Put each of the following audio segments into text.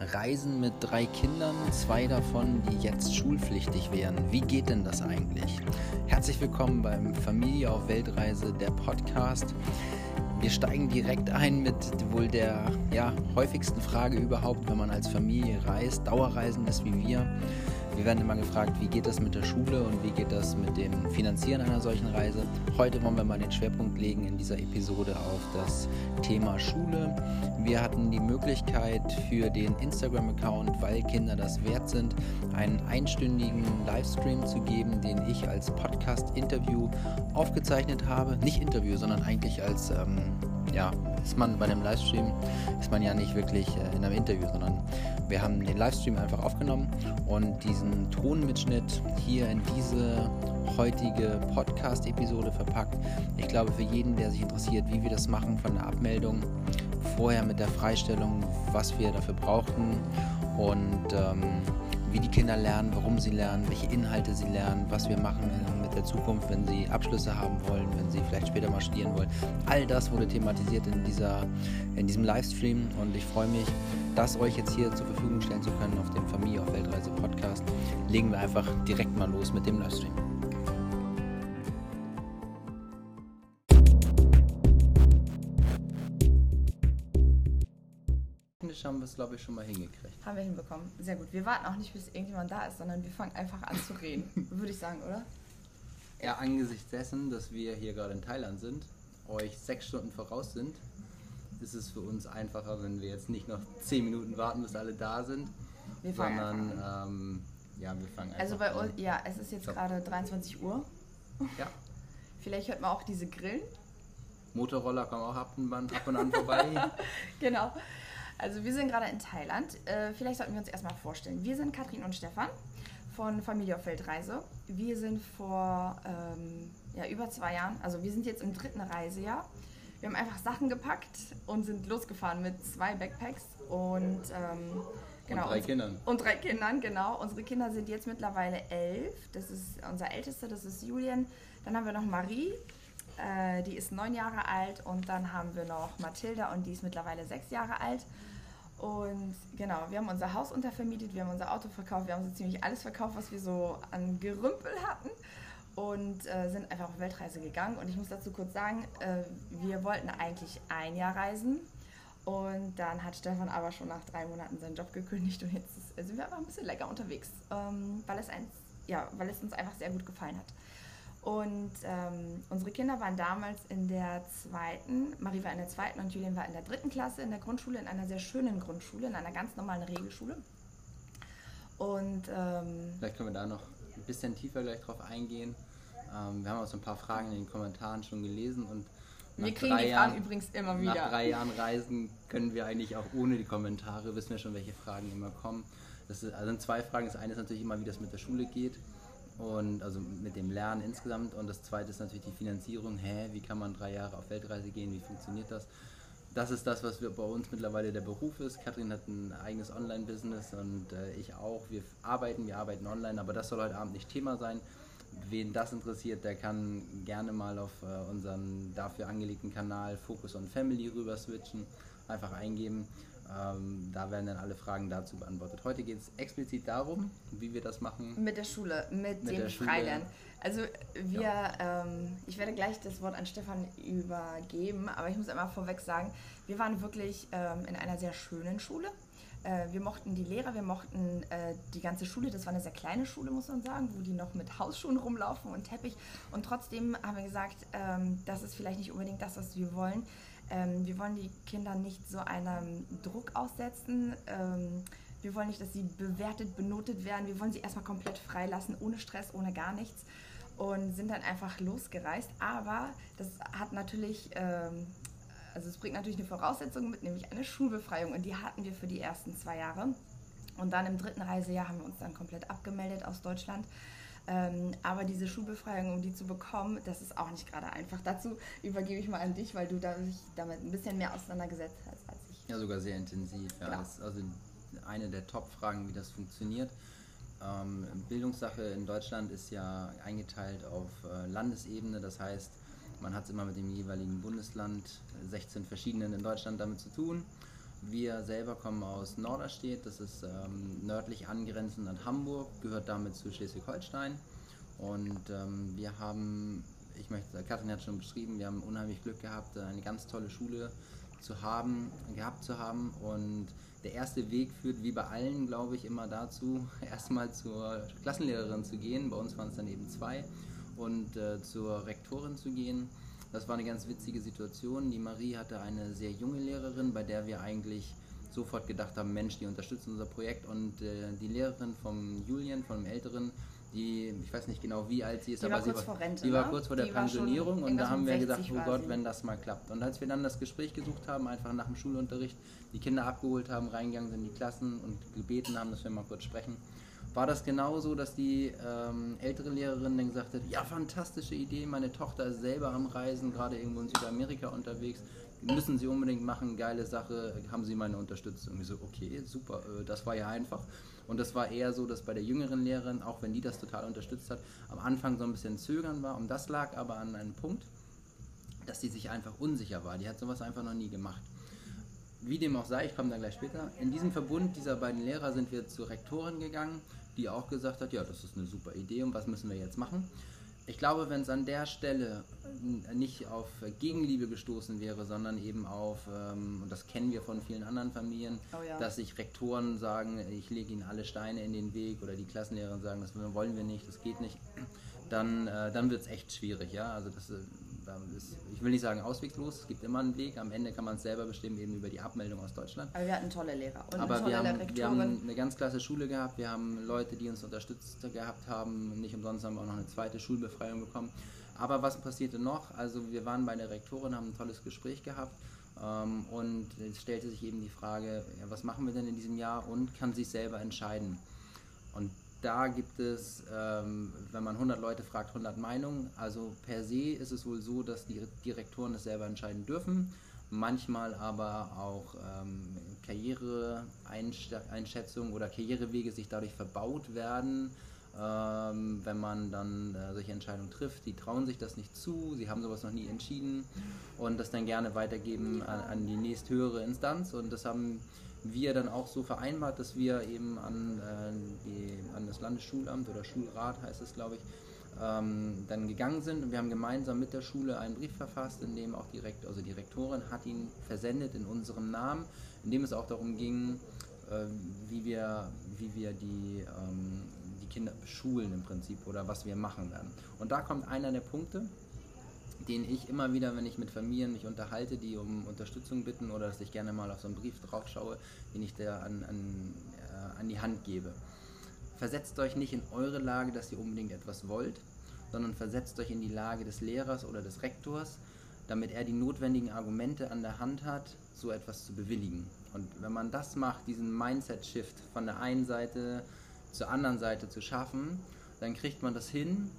Reisen mit drei Kindern, zwei davon, die jetzt schulpflichtig wären. Wie geht denn das eigentlich? Herzlich willkommen beim Familie auf Weltreise, der Podcast. Wir steigen direkt ein mit wohl der ja, häufigsten Frage überhaupt, wenn man als Familie reist, Dauerreisen ist wie wir. Wir werden immer gefragt, wie geht das mit der Schule und wie geht das mit dem Finanzieren einer solchen Reise. Heute wollen wir mal den Schwerpunkt legen in dieser Episode auf das Thema Schule. Wir hatten die Möglichkeit für den Instagram-Account, weil Kinder das wert sind, einen einstündigen Livestream zu geben, den ich als Podcast-Interview aufgezeichnet habe. Nicht Interview, sondern eigentlich als ähm, ja, ist man bei einem Livestream, ist man ja nicht wirklich äh, in einem Interview, sondern wir haben den Livestream einfach aufgenommen und diesen Tonmitschnitt hier in diese heutige Podcast-Episode verpackt. Ich glaube, für jeden, der sich interessiert, wie wir das machen von der Abmeldung, vorher mit der Freistellung, was wir dafür brauchten und ähm, wie die Kinder lernen, warum sie lernen, welche Inhalte sie lernen, was wir machen mit der Zukunft, wenn sie Abschlüsse haben wollen, wenn sie vielleicht später mal studieren wollen. All das wurde thematisiert in, dieser, in diesem Livestream und ich freue mich, das euch jetzt hier zur Verfügung stellen zu können auf dem Familie auf Weltreise Podcast. Legen wir einfach direkt mal los mit dem Livestream. Haben wir es, glaube ich, schon mal hingekriegt. Haben wir hinbekommen. Sehr gut. Wir warten auch nicht, bis irgendjemand da ist, sondern wir fangen einfach an zu reden. Würde ich sagen, oder? Ja, angesichts dessen, dass wir hier gerade in Thailand sind, euch sechs Stunden voraus sind, ist es für uns einfacher, wenn wir jetzt nicht noch zehn Minuten warten, bis alle da sind, Wir fangen sondern an. ähm, ja, wir fangen einfach Also bei an. uns, ja, es ist jetzt gerade 23 Uhr. Ja, Vielleicht hört man auch diese Grillen. Motorroller kommen auch ab und an, ab und an vorbei. Genau. Also wir sind gerade in Thailand. Äh, vielleicht sollten wir uns erstmal vorstellen. Wir sind Katrin und Stefan von Familie auf Weltreise. Wir sind vor ähm, ja, über zwei Jahren, also wir sind jetzt im dritten Reisejahr. Wir haben einfach Sachen gepackt und sind losgefahren mit zwei Backpacks und ähm, genau. und drei uns- Kindern. Und drei Kindern, genau. Unsere Kinder sind jetzt mittlerweile elf. Das ist unser ältester, das ist Julian. Dann haben wir noch Marie, äh, die ist neun Jahre alt. Und dann haben wir noch Mathilda und die ist mittlerweile sechs Jahre alt. Und genau, wir haben unser Haus untervermietet, wir haben unser Auto verkauft, wir haben so ziemlich alles verkauft, was wir so an Gerümpel hatten. Und äh, sind einfach auf Weltreise gegangen. Und ich muss dazu kurz sagen, äh, wir wollten eigentlich ein Jahr reisen. Und dann hat Stefan aber schon nach drei Monaten seinen Job gekündigt und jetzt sind wir einfach ein bisschen länger unterwegs, ähm, weil, es eins, ja, weil es uns einfach sehr gut gefallen hat. Und ähm, unsere Kinder waren damals in der zweiten, Marie war in der zweiten und Julian war in der dritten Klasse in der Grundschule, in einer sehr schönen Grundschule, in einer ganz normalen Regelschule. Und ähm, Vielleicht können wir da noch ein bisschen tiefer gleich drauf eingehen. Ähm, wir haben auch so ein paar Fragen in den Kommentaren schon gelesen und wir nach kriegen die Fragen Jahren- übrigens immer Nach wieder. drei Jahren Reisen können wir eigentlich auch ohne die Kommentare, wissen wir schon, welche Fragen immer kommen. Das also sind zwei Fragen. Das eine ist natürlich immer, wie das mit der Schule geht und also mit dem Lernen insgesamt. Und das zweite ist natürlich die Finanzierung. Hä, wie kann man drei Jahre auf Weltreise gehen? Wie funktioniert das? Das ist das, was wir bei uns mittlerweile der Beruf ist. Kathrin hat ein eigenes Online-Business und äh, ich auch. Wir arbeiten, wir arbeiten online, aber das soll heute Abend nicht Thema sein. Wen das interessiert, der kann gerne mal auf äh, unseren dafür angelegten Kanal Focus on Family rüber switchen, einfach eingeben. Ähm, da werden dann alle Fragen dazu beantwortet. Heute geht es explizit darum, wie wir das machen. Mit der Schule, mit, Mit dem. Freilernen. Also wir, ähm, ich werde gleich das Wort an Stefan übergeben, aber ich muss einmal vorweg sagen, wir waren wirklich ähm, in einer sehr schönen Schule. Äh, wir mochten die Lehrer, wir mochten äh, die ganze Schule. Das war eine sehr kleine Schule, muss man sagen, wo die noch mit Hausschuhen rumlaufen und Teppich. Und trotzdem haben wir gesagt, ähm, das ist vielleicht nicht unbedingt das, was wir wollen. Ähm, wir wollen die Kinder nicht so einem Druck aussetzen. Ähm, wir wollen nicht, dass sie bewertet, benotet werden. Wir wollen sie erstmal komplett freilassen, ohne Stress, ohne gar nichts. Und sind dann einfach losgereist. Aber das hat natürlich, ähm, also es bringt natürlich eine Voraussetzung mit, nämlich eine Schulbefreiung. Und die hatten wir für die ersten zwei Jahre. Und dann im dritten Reisejahr haben wir uns dann komplett abgemeldet aus Deutschland. Ähm, aber diese Schulbefreiung, um die zu bekommen, das ist auch nicht gerade einfach. Dazu übergebe ich mal an dich, weil du dich damit ein bisschen mehr auseinandergesetzt hast als ich. Ja, sogar sehr intensiv. Ja. Genau. Das ist also eine der Top-Fragen, wie das funktioniert. Ähm, Bildungssache in Deutschland ist ja eingeteilt auf äh, Landesebene, das heißt, man hat es immer mit dem jeweiligen Bundesland, 16 verschiedenen in Deutschland damit zu tun. Wir selber kommen aus Norderstedt, das ist ähm, nördlich angrenzend an Hamburg, gehört damit zu Schleswig-Holstein. Und ähm, wir haben, ich möchte, Katrin hat schon beschrieben, wir haben unheimlich Glück gehabt, eine ganz tolle Schule zu haben, gehabt zu haben. Und der erste Weg führt, wie bei allen, glaube ich, immer dazu, erstmal zur Klassenlehrerin zu gehen. Bei uns waren es dann eben zwei. Und äh, zur Rektorin zu gehen. Das war eine ganz witzige Situation. Die Marie hatte eine sehr junge Lehrerin, bei der wir eigentlich sofort gedacht haben, Mensch, die unterstützen unser Projekt. Und äh, die Lehrerin vom Julian, vom Älteren, die, ich weiß nicht genau, wie alt sie ist, die aber war sie war, Rente, die war ne? kurz vor der Pensionierung und da haben wir gedacht, oh Gott, wenn das mal klappt. Und als wir dann das Gespräch gesucht haben, einfach nach dem Schulunterricht, die Kinder abgeholt haben, reingegangen sind in die Klassen und gebeten haben, dass wir mal kurz sprechen, war das genauso, dass die ähm, ältere Lehrerin dann gesagt hat, ja, fantastische Idee, meine Tochter ist selber am Reisen, gerade irgendwo in Südamerika unterwegs, müssen Sie unbedingt machen, geile Sache, haben Sie meine Unterstützung. Und ich so, okay, super, äh, das war ja einfach. Und das war eher so, dass bei der jüngeren Lehrerin, auch wenn die das total unterstützt hat, am Anfang so ein bisschen zögern war. Und das lag aber an einem Punkt, dass sie sich einfach unsicher war. Die hat sowas einfach noch nie gemacht. Wie dem auch sei, ich komme da gleich später. In diesem Verbund dieser beiden Lehrer sind wir zur Rektorin gegangen, die auch gesagt hat, ja, das ist eine super Idee und was müssen wir jetzt machen? Ich glaube, wenn es an der Stelle nicht auf Gegenliebe gestoßen wäre, sondern eben auf, ähm, und das kennen wir von vielen anderen Familien, oh ja. dass sich Rektoren sagen, ich lege ihnen alle Steine in den Weg oder die Klassenlehrer sagen, das wollen wir nicht, das geht nicht, dann, äh, dann wird es echt schwierig. Ja? Also das, äh, ist, ich will nicht sagen ausweglos, es gibt immer einen Weg. Am Ende kann man es selber bestimmen, eben über die Abmeldung aus Deutschland. Aber wir hatten tolle Lehrer und Aber tolle wir, haben, wir haben eine ganz klasse Schule gehabt. Wir haben Leute, die uns unterstützt gehabt haben. Nicht umsonst haben wir auch noch eine zweite Schulbefreiung bekommen. Aber was passierte noch? Also wir waren bei der Rektorin, haben ein tolles Gespräch gehabt. Ähm, und es stellte sich eben die Frage, ja, was machen wir denn in diesem Jahr und kann sich selber entscheiden. Und da gibt es, ähm, wenn man 100 Leute fragt, 100 Meinungen. Also per se ist es wohl so, dass die Direktoren es selber entscheiden dürfen. Manchmal aber auch ähm, Karriereeinschätzungen oder Karrierewege sich dadurch verbaut werden, ähm, wenn man dann äh, solche Entscheidungen trifft. Die trauen sich das nicht zu, sie haben sowas noch nie entschieden und das dann gerne weitergeben an, an die nächsthöhere Instanz. Und das haben wir dann auch so vereinbart, dass wir eben an, äh, die, an das Landesschulamt oder Schulrat heißt es, glaube ich, ähm, dann gegangen sind und wir haben gemeinsam mit der Schule einen Brief verfasst, in dem auch direkt, also die Rektorin hat ihn versendet in unserem Namen, in dem es auch darum ging, äh, wie wir, wie wir die, ähm, Kinder beschulen im Prinzip oder was wir machen werden. Und da kommt einer der Punkte, den ich immer wieder, wenn ich mit Familien mich unterhalte, die um Unterstützung bitten oder dass ich gerne mal auf so einen Brief drauf schaue, den ich da an, an, äh, an die Hand gebe. Versetzt euch nicht in eure Lage, dass ihr unbedingt etwas wollt, sondern versetzt euch in die Lage des Lehrers oder des Rektors, damit er die notwendigen Argumente an der Hand hat, so etwas zu bewilligen. Und wenn man das macht, diesen Mindset-Shift von der einen Seite zur anderen Seite zu schaffen, dann kriegt man das hin,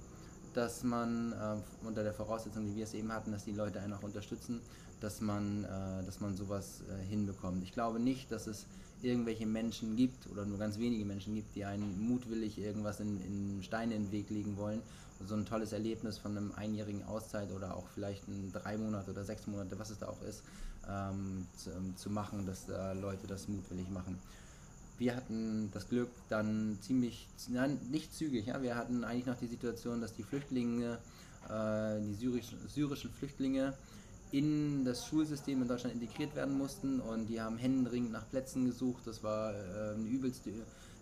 dass man äh, unter der Voraussetzung, wie wir es eben hatten, dass die Leute einen auch unterstützen, dass man, äh, dass man sowas äh, hinbekommt. Ich glaube nicht, dass es irgendwelche Menschen gibt oder nur ganz wenige Menschen gibt, die einen mutwillig irgendwas in, in Steine in den Weg legen wollen. So ein tolles Erlebnis von einem einjährigen Auszeit oder auch vielleicht ein drei Monate oder sechs Monate, was es da auch ist, ähm, zu, ähm, zu, machen, dass Leute das mutwillig machen wir hatten das Glück dann ziemlich, nein, nicht zügig, ja, wir hatten eigentlich noch die Situation, dass die Flüchtlinge, äh, die syrischen, syrischen Flüchtlinge in das Schulsystem in Deutschland integriert werden mussten und die haben händeringend nach Plätzen gesucht. Das war äh, eine übelste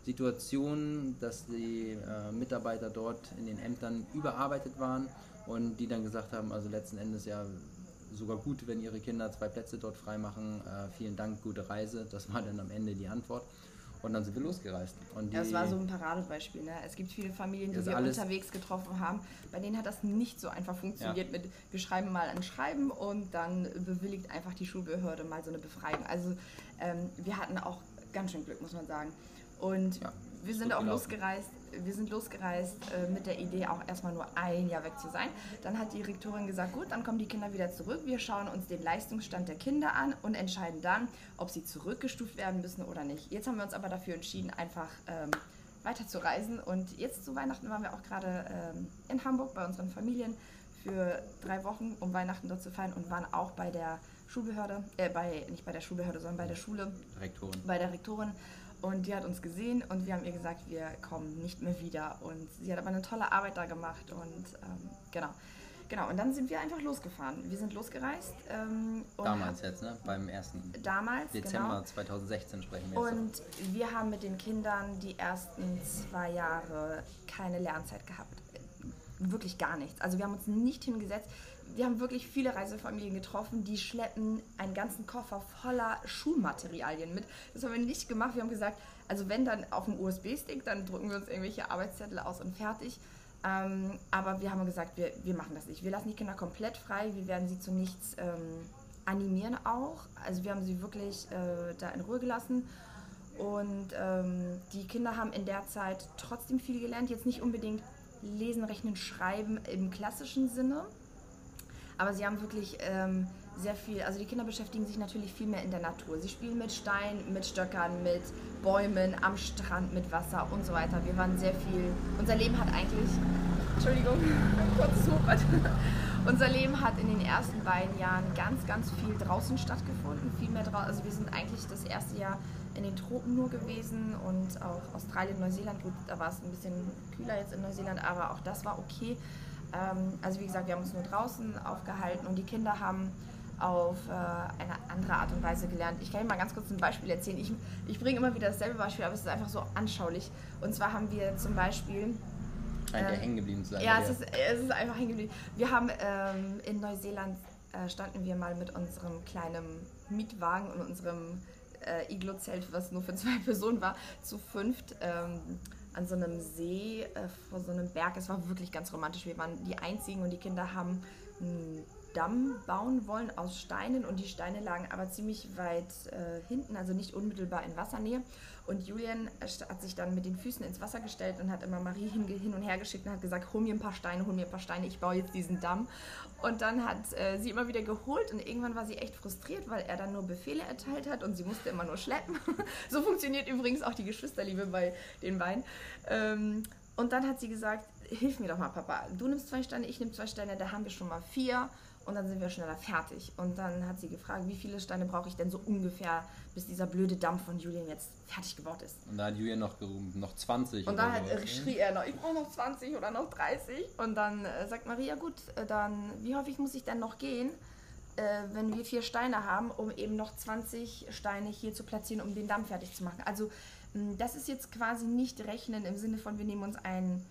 Situation, dass die äh, Mitarbeiter dort in den Ämtern überarbeitet waren und die dann gesagt haben, also letzten Endes ja sogar gut, wenn ihre Kinder zwei Plätze dort freimachen. Äh, vielen Dank, gute Reise. Das war dann am Ende die Antwort. Und dann sind wir losgereist. Und ja, das war so ein Paradebeispiel. Ne? Es gibt viele Familien, die wir unterwegs getroffen haben, bei denen hat das nicht so einfach funktioniert ja. mit, wir schreiben mal ein Schreiben und dann bewilligt einfach die Schulbehörde mal so eine Befreiung. Also ähm, wir hatten auch ganz schön Glück, muss man sagen. Und ja, wir sind auch gelaufen. losgereist wir sind losgereist äh, mit der Idee, auch erstmal nur ein Jahr weg zu sein. Dann hat die Rektorin gesagt, gut, dann kommen die Kinder wieder zurück. Wir schauen uns den Leistungsstand der Kinder an und entscheiden dann, ob sie zurückgestuft werden müssen oder nicht. Jetzt haben wir uns aber dafür entschieden, einfach ähm, weiter zu reisen. Und jetzt zu Weihnachten waren wir auch gerade ähm, in Hamburg bei unseren Familien für drei Wochen, um Weihnachten dort zu feiern und waren auch bei der Schulbehörde, äh, bei, nicht bei der Schulbehörde, sondern bei der Schule. Rektorin. Bei der Rektorin. Und die hat uns gesehen und wir haben ihr gesagt, wir kommen nicht mehr wieder. Und sie hat aber eine tolle Arbeit da gemacht und ähm, genau. Genau, und dann sind wir einfach losgefahren. Wir sind losgereist. Ähm, damals jetzt, ne? Beim ersten. Damals, Dezember genau. 2016 sprechen wir Und jetzt wir haben mit den Kindern die ersten zwei Jahre keine Lernzeit gehabt. Wirklich gar nichts. Also wir haben uns nicht hingesetzt. Wir haben wirklich viele Reisefamilien getroffen, die schleppen einen ganzen Koffer voller Schulmaterialien mit. Das haben wir nicht gemacht. Wir haben gesagt, also wenn dann auf dem USB-Stick, dann drücken wir uns irgendwelche Arbeitszettel aus und fertig. Ähm, aber wir haben gesagt, wir, wir machen das nicht. Wir lassen die Kinder komplett frei. Wir werden sie zu nichts ähm, animieren auch. Also wir haben sie wirklich äh, da in Ruhe gelassen. Und ähm, die Kinder haben in der Zeit trotzdem viel gelernt. Jetzt nicht unbedingt lesen, rechnen, schreiben im klassischen Sinne. Aber sie haben wirklich ähm, sehr viel, also die Kinder beschäftigen sich natürlich viel mehr in der Natur. Sie spielen mit Steinen, mit Stöckern, mit Bäumen, am Strand, mit Wasser und so weiter. Wir waren sehr viel, unser Leben hat eigentlich, Entschuldigung, kurz Hubert. Unser Leben hat in den ersten beiden Jahren ganz, ganz viel draußen stattgefunden. Viel mehr draußen. Also wir sind eigentlich das erste Jahr in den Tropen nur gewesen und auch Australien, Neuseeland. Gut, da war es ein bisschen kühler jetzt in Neuseeland, aber auch das war okay. Ähm, also wie gesagt, wir haben uns nur draußen aufgehalten und die Kinder haben auf äh, eine andere Art und Weise gelernt. Ich kann Ihnen mal ganz kurz ein Beispiel erzählen. Ich, ich bringe immer wieder dasselbe Beispiel, aber es ist einfach so anschaulich. Und zwar haben wir zum Beispiel. Scheint ähm, hängen geblieben zu sein. Ja, es ist, es ist einfach hängen geblieben. Wir haben ähm, in Neuseeland äh, standen wir mal mit unserem kleinen Mietwagen und unserem äh, Iglo-Zelt, was nur für zwei Personen war, zu fünft ähm, an so einem See äh, vor so einem Berg. Es war wirklich ganz romantisch. Wir waren die Einzigen und die Kinder haben einen Damm bauen wollen aus Steinen und die Steine lagen aber ziemlich weit äh, hinten, also nicht unmittelbar in Wassernähe. Und Julian hat sich dann mit den Füßen ins Wasser gestellt und hat immer Marie hin, hin und her geschickt und hat gesagt, hol mir ein paar Steine, hol mir ein paar Steine, ich baue jetzt diesen Damm. Und dann hat äh, sie immer wieder geholt und irgendwann war sie echt frustriert, weil er dann nur Befehle erteilt hat und sie musste immer nur schleppen. so funktioniert übrigens auch die Geschwisterliebe bei den beiden. Ähm, und dann hat sie gesagt, hilf mir doch mal, Papa. Du nimmst zwei Steine, ich nehme zwei Steine, da haben wir schon mal vier und dann sind wir schneller fertig. Und dann hat sie gefragt, wie viele Steine brauche ich denn so ungefähr, bis dieser blöde Dampf von Julian jetzt fertig gebaut ist. Und da hat Julian noch gerufen, noch 20. Und dann sowas, schrie er noch, ich brauche noch 20 oder noch 30. Und dann äh, sagt Maria, gut, äh, dann wie häufig muss ich denn noch gehen, äh, wenn wir vier Steine haben, um eben noch 20 Steine hier zu platzieren, um den Dampf fertig zu machen. Also das ist jetzt quasi nicht rechnen im Sinne von, wir nehmen uns einen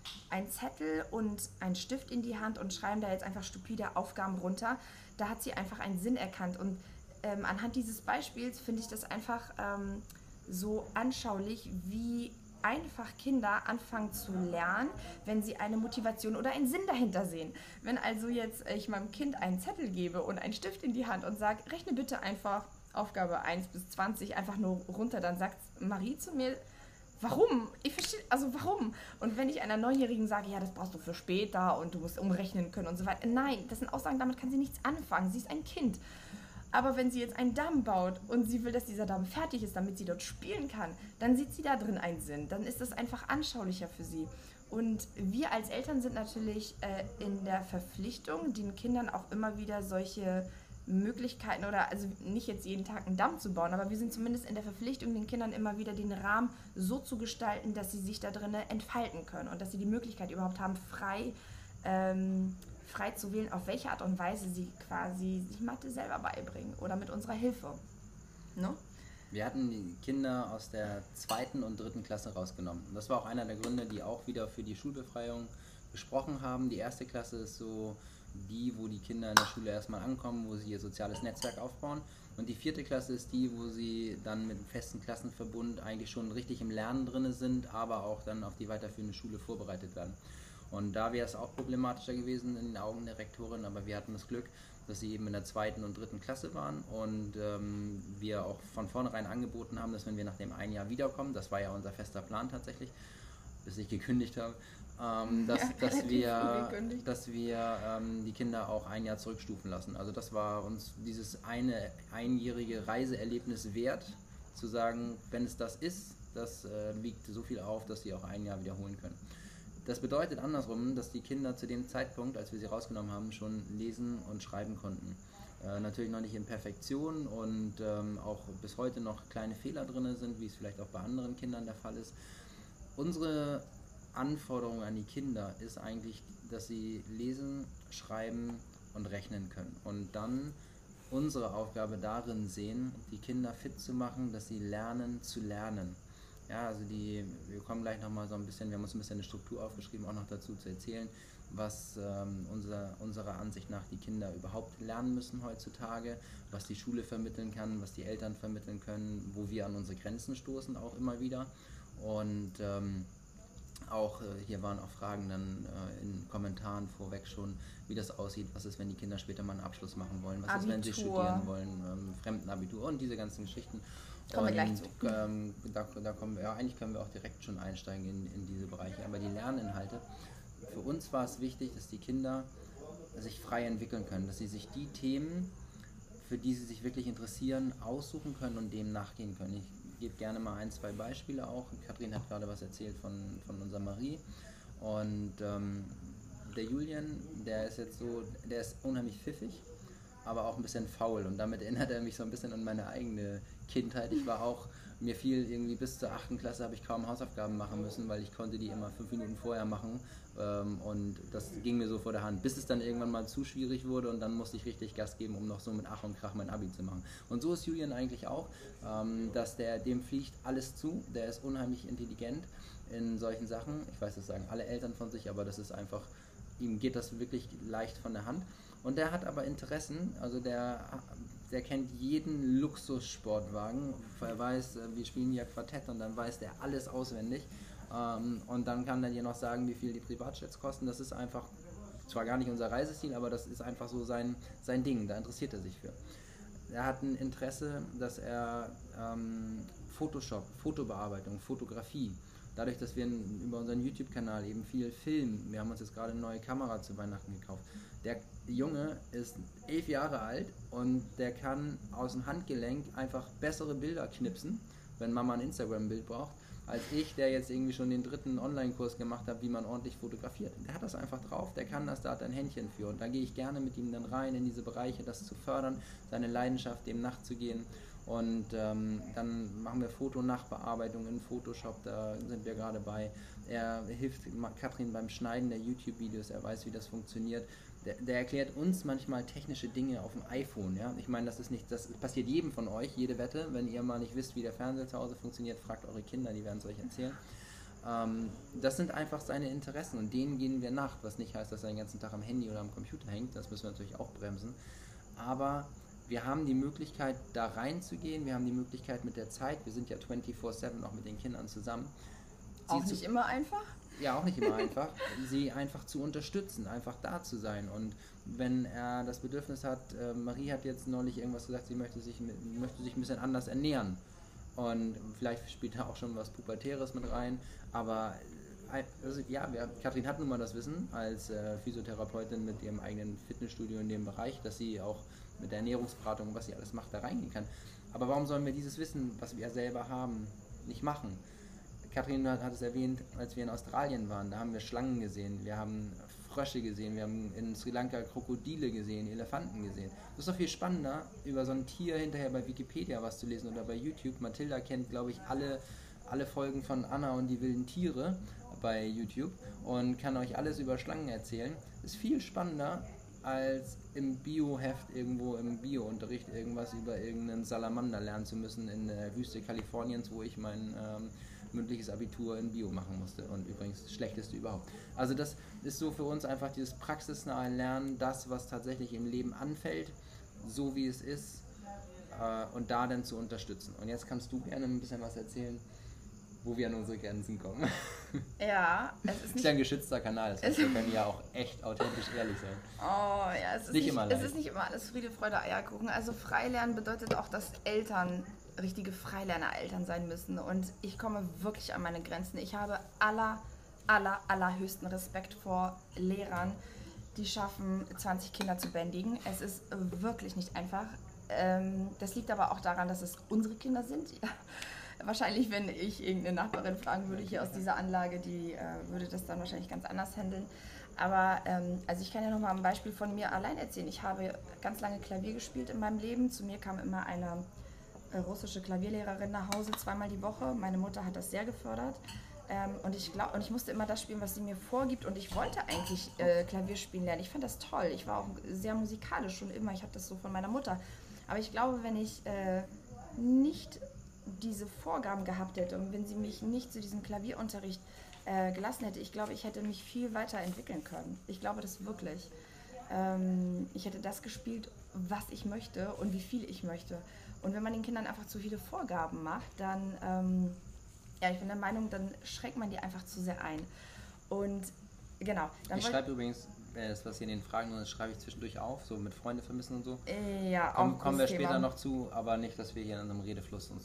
Zettel und einen Stift in die Hand und schreiben da jetzt einfach stupide Aufgaben runter. Da hat sie einfach einen Sinn erkannt. Und ähm, anhand dieses Beispiels finde ich das einfach ähm, so anschaulich, wie einfach Kinder anfangen zu lernen, wenn sie eine Motivation oder einen Sinn dahinter sehen. Wenn also jetzt ich meinem Kind einen Zettel gebe und einen Stift in die Hand und sage, rechne bitte einfach Aufgabe 1 bis 20 einfach nur runter, dann sagt Marie zu mir, warum? Ich verstehe, also warum? Und wenn ich einer Neunjährigen sage, ja, das brauchst du für später und du musst umrechnen können und so weiter. Nein, das sind Aussagen, damit kann sie nichts anfangen. Sie ist ein Kind. Aber wenn sie jetzt einen Damm baut und sie will, dass dieser Damm fertig ist, damit sie dort spielen kann, dann sieht sie da drin einen Sinn. Dann ist das einfach anschaulicher für sie. Und wir als Eltern sind natürlich äh, in der Verpflichtung, den Kindern auch immer wieder solche Möglichkeiten oder also nicht jetzt jeden Tag einen Damm zu bauen, aber wir sind zumindest in der Verpflichtung, den Kindern immer wieder den Rahmen so zu gestalten, dass sie sich da drinnen entfalten können und dass sie die Möglichkeit überhaupt haben, frei, ähm, frei zu wählen, auf welche Art und Weise sie quasi sich Mathe selber beibringen oder mit unserer Hilfe. Ne? Wir hatten die Kinder aus der zweiten und dritten Klasse rausgenommen. Das war auch einer der Gründe, die auch wieder für die Schulbefreiung gesprochen haben. Die erste Klasse ist so die, wo die Kinder in der Schule erstmal ankommen, wo sie ihr soziales Netzwerk aufbauen. Und die vierte Klasse ist die, wo sie dann mit einem festen Klassenverbund eigentlich schon richtig im Lernen drin sind, aber auch dann auf die weiterführende Schule vorbereitet werden. Und da wäre es auch problematischer gewesen in den Augen der Rektorin, aber wir hatten das Glück, dass sie eben in der zweiten und dritten Klasse waren und ähm, wir auch von vornherein angeboten haben, dass wenn wir nach dem einen Jahr wiederkommen, das war ja unser fester Plan tatsächlich, bis ich gekündigt habe, ähm, dass, ja, dass, wir, dass wir ähm, die Kinder auch ein Jahr zurückstufen lassen. Also das war uns dieses eine einjährige Reiseerlebnis wert, zu sagen, wenn es das ist, das äh, wiegt so viel auf, dass sie auch ein Jahr wiederholen können. Das bedeutet andersrum, dass die Kinder zu dem Zeitpunkt, als wir sie rausgenommen haben, schon lesen und schreiben konnten. Äh, natürlich noch nicht in Perfektion und ähm, auch bis heute noch kleine Fehler drin sind, wie es vielleicht auch bei anderen Kindern der Fall ist. Unsere Anforderung an die Kinder ist eigentlich, dass sie lesen, schreiben und rechnen können. Und dann unsere Aufgabe darin sehen, die Kinder fit zu machen, dass sie lernen zu lernen. Ja, also die, wir kommen gleich nochmal so ein bisschen, wir haben uns ein bisschen eine Struktur aufgeschrieben, auch noch dazu zu erzählen, was ähm, unser, unserer Ansicht nach die Kinder überhaupt lernen müssen heutzutage, was die Schule vermitteln kann, was die Eltern vermitteln können, wo wir an unsere Grenzen stoßen auch immer wieder. Und ähm, auch äh, hier waren auch Fragen dann äh, in Kommentaren vorweg schon, wie das aussieht, was ist, wenn die Kinder später mal einen Abschluss machen wollen, was Abitur. ist, wenn sie studieren wollen, ähm, Fremdenabitur und diese ganzen Geschichten. Kommen und, wir gleich zu. Ähm, da, da kommen wir, ja, eigentlich können wir auch direkt schon einsteigen in, in diese Bereiche. Aber die Lerninhalte, für uns war es wichtig, dass die Kinder sich frei entwickeln können, dass sie sich die Themen, für die sie sich wirklich interessieren, aussuchen können und dem nachgehen können. Ich gebe gerne mal ein, zwei Beispiele auch. Kathrin hat gerade was erzählt von, von unserer Marie. Und ähm, der Julian, der ist jetzt so, der ist unheimlich pfiffig, aber auch ein bisschen faul. Und damit erinnert er mich so ein bisschen an meine eigene Kindheit. Ich war auch mir fiel irgendwie bis zur achten Klasse habe ich kaum Hausaufgaben machen müssen, weil ich konnte die immer fünf Minuten vorher machen ähm, und das ging mir so vor der Hand, bis es dann irgendwann mal zu schwierig wurde und dann musste ich richtig Gas geben, um noch so mit Ach und Krach mein Abi zu machen. Und so ist Julian eigentlich auch, ähm, dass der dem fliegt alles zu, der ist unheimlich intelligent in solchen Sachen. Ich weiß, das sagen alle Eltern von sich, aber das ist einfach, ihm geht das wirklich leicht von der Hand. Und der hat aber Interessen, also der der kennt jeden Luxussportwagen. Er weiß, äh, wir spielen ja Quartett und dann weiß der alles auswendig. Ähm, und dann kann er dir noch sagen, wie viel die Privatjets kosten. Das ist einfach zwar gar nicht unser Reisestil, aber das ist einfach so sein, sein Ding. Da interessiert er sich für. Er hat ein Interesse, dass er ähm, Photoshop, Fotobearbeitung, Fotografie, dadurch, dass wir über unseren YouTube-Kanal eben viel filmen, wir haben uns jetzt gerade eine neue Kamera zu Weihnachten gekauft, der Junge ist elf Jahre alt und der kann aus dem Handgelenk einfach bessere Bilder knipsen, wenn Mama ein Instagram-Bild braucht, als ich, der jetzt irgendwie schon den dritten Online-Kurs gemacht habe, wie man ordentlich fotografiert. Der hat das einfach drauf, der kann das, da hat ein Händchen für. Und da gehe ich gerne mit ihm dann rein in diese Bereiche, das zu fördern, seine Leidenschaft dem nachzugehen. Und ähm, dann machen wir Fotonachbearbeitung in Photoshop, da sind wir gerade bei. Er hilft Katrin beim Schneiden der YouTube-Videos, er weiß, wie das funktioniert der, der, erklärt uns manchmal technische Dinge auf dem iPhone. Ja? Ich meine, das ist nicht, das passiert jedem von euch, jede Wette. Wenn ihr mal nicht wisst, wie der Fernseher zu Hause funktioniert, fragt eure Kinder, die werden es euch erzählen. Ähm, das sind einfach seine Interessen und denen gehen wir nach, was nicht heißt, dass er den ganzen Tag am Handy oder am Computer hängt. Das müssen wir natürlich auch bremsen. Aber wir haben die Möglichkeit, da reinzugehen. Wir haben die Möglichkeit mit der Zeit. Wir sind ja 24-7 auch mit den Kindern zusammen. Auch nicht immer einfach? Ja auch nicht immer einfach, sie einfach zu unterstützen, einfach da zu sein. Und wenn er das Bedürfnis hat, äh, Marie hat jetzt neulich irgendwas gesagt, sie möchte sich, möchte sich ein bisschen anders ernähren. Und vielleicht spielt da auch schon was Pubertäres mit rein. Aber äh, also, ja, wir, Kathrin hat nun mal das Wissen als äh, Physiotherapeutin mit ihrem eigenen Fitnessstudio in dem Bereich, dass sie auch mit der Ernährungsberatung, was sie alles macht, da reingehen kann. Aber warum sollen wir dieses Wissen, was wir selber haben, nicht machen? Kathrin hat, es erwähnt, als wir in Australien waren, da haben wir Schlangen gesehen, wir haben Frösche gesehen, wir haben in Sri Lanka Krokodile gesehen, Elefanten gesehen. Das ist doch viel spannender, über so ein Tier hinterher bei Wikipedia was zu lesen oder bei YouTube. Mathilda kennt, glaube ich, alle, alle Folgen von Anna und die wilden Tiere bei YouTube und kann euch alles über Schlangen erzählen. Ist viel spannender, als im Bio-Heft irgendwo im Bio-Unterricht irgendwas über irgendeinen Salamander lernen zu müssen in der Wüste Kaliforniens, wo ich mein ähm, mündliches Abitur in Bio machen musste und übrigens das schlechteste überhaupt. Also das ist so für uns einfach dieses praxisnahe Lernen, das, was tatsächlich im Leben anfällt, so wie es ist äh, und da dann zu unterstützen. Und jetzt kannst du gerne ein bisschen was erzählen, wo wir an unsere Grenzen kommen. Ja, es ist nicht... ist ja ein geschützter Kanal, das heißt, wir können ja auch echt authentisch ehrlich sein. Oh ja, es ist nicht, nicht immer Es ist nicht immer alles Friede, Freude, Eierkuchen. Also Freilernen bedeutet auch, dass Eltern richtige Freilerner-Eltern sein müssen. Und ich komme wirklich an meine Grenzen. Ich habe aller, aller, allerhöchsten Respekt vor Lehrern, die schaffen, 20 Kinder zu bändigen. Es ist wirklich nicht einfach. Ähm, das liegt aber auch daran, dass es unsere Kinder sind. wahrscheinlich, wenn ich irgendeine Nachbarin fragen würde hier aus dieser Anlage, die äh, würde das dann wahrscheinlich ganz anders handeln. Aber ähm, also ich kann ja noch mal ein Beispiel von mir allein erzählen. Ich habe ganz lange Klavier gespielt in meinem Leben. Zu mir kam immer eine russische Klavierlehrerin nach Hause zweimal die Woche. Meine Mutter hat das sehr gefördert. Ähm, und, ich glaub, und ich musste immer das spielen, was sie mir vorgibt. Und ich wollte eigentlich äh, Klavier spielen lernen. Ich fand das toll. Ich war auch sehr musikalisch schon immer. Ich habe das so von meiner Mutter. Aber ich glaube, wenn ich äh, nicht diese Vorgaben gehabt hätte und wenn sie mich nicht zu diesem Klavierunterricht äh, gelassen hätte, ich glaube, ich hätte mich viel weiter entwickeln können. Ich glaube das wirklich. Ähm, ich hätte das gespielt, was ich möchte und wie viel ich möchte. Und wenn man den Kindern einfach zu viele Vorgaben macht, dann, ähm, ja, ich bin der Meinung, dann schreckt man die einfach zu sehr ein. Und genau. ich schreibe übrigens äh, das, was hier in den Fragen das schreibe ich zwischendurch auf, so mit Freunde vermissen und so. Äh, ja, Komm, auch Kommen wir später Thema. noch zu, aber nicht, dass wir hier in einem Redefluss uns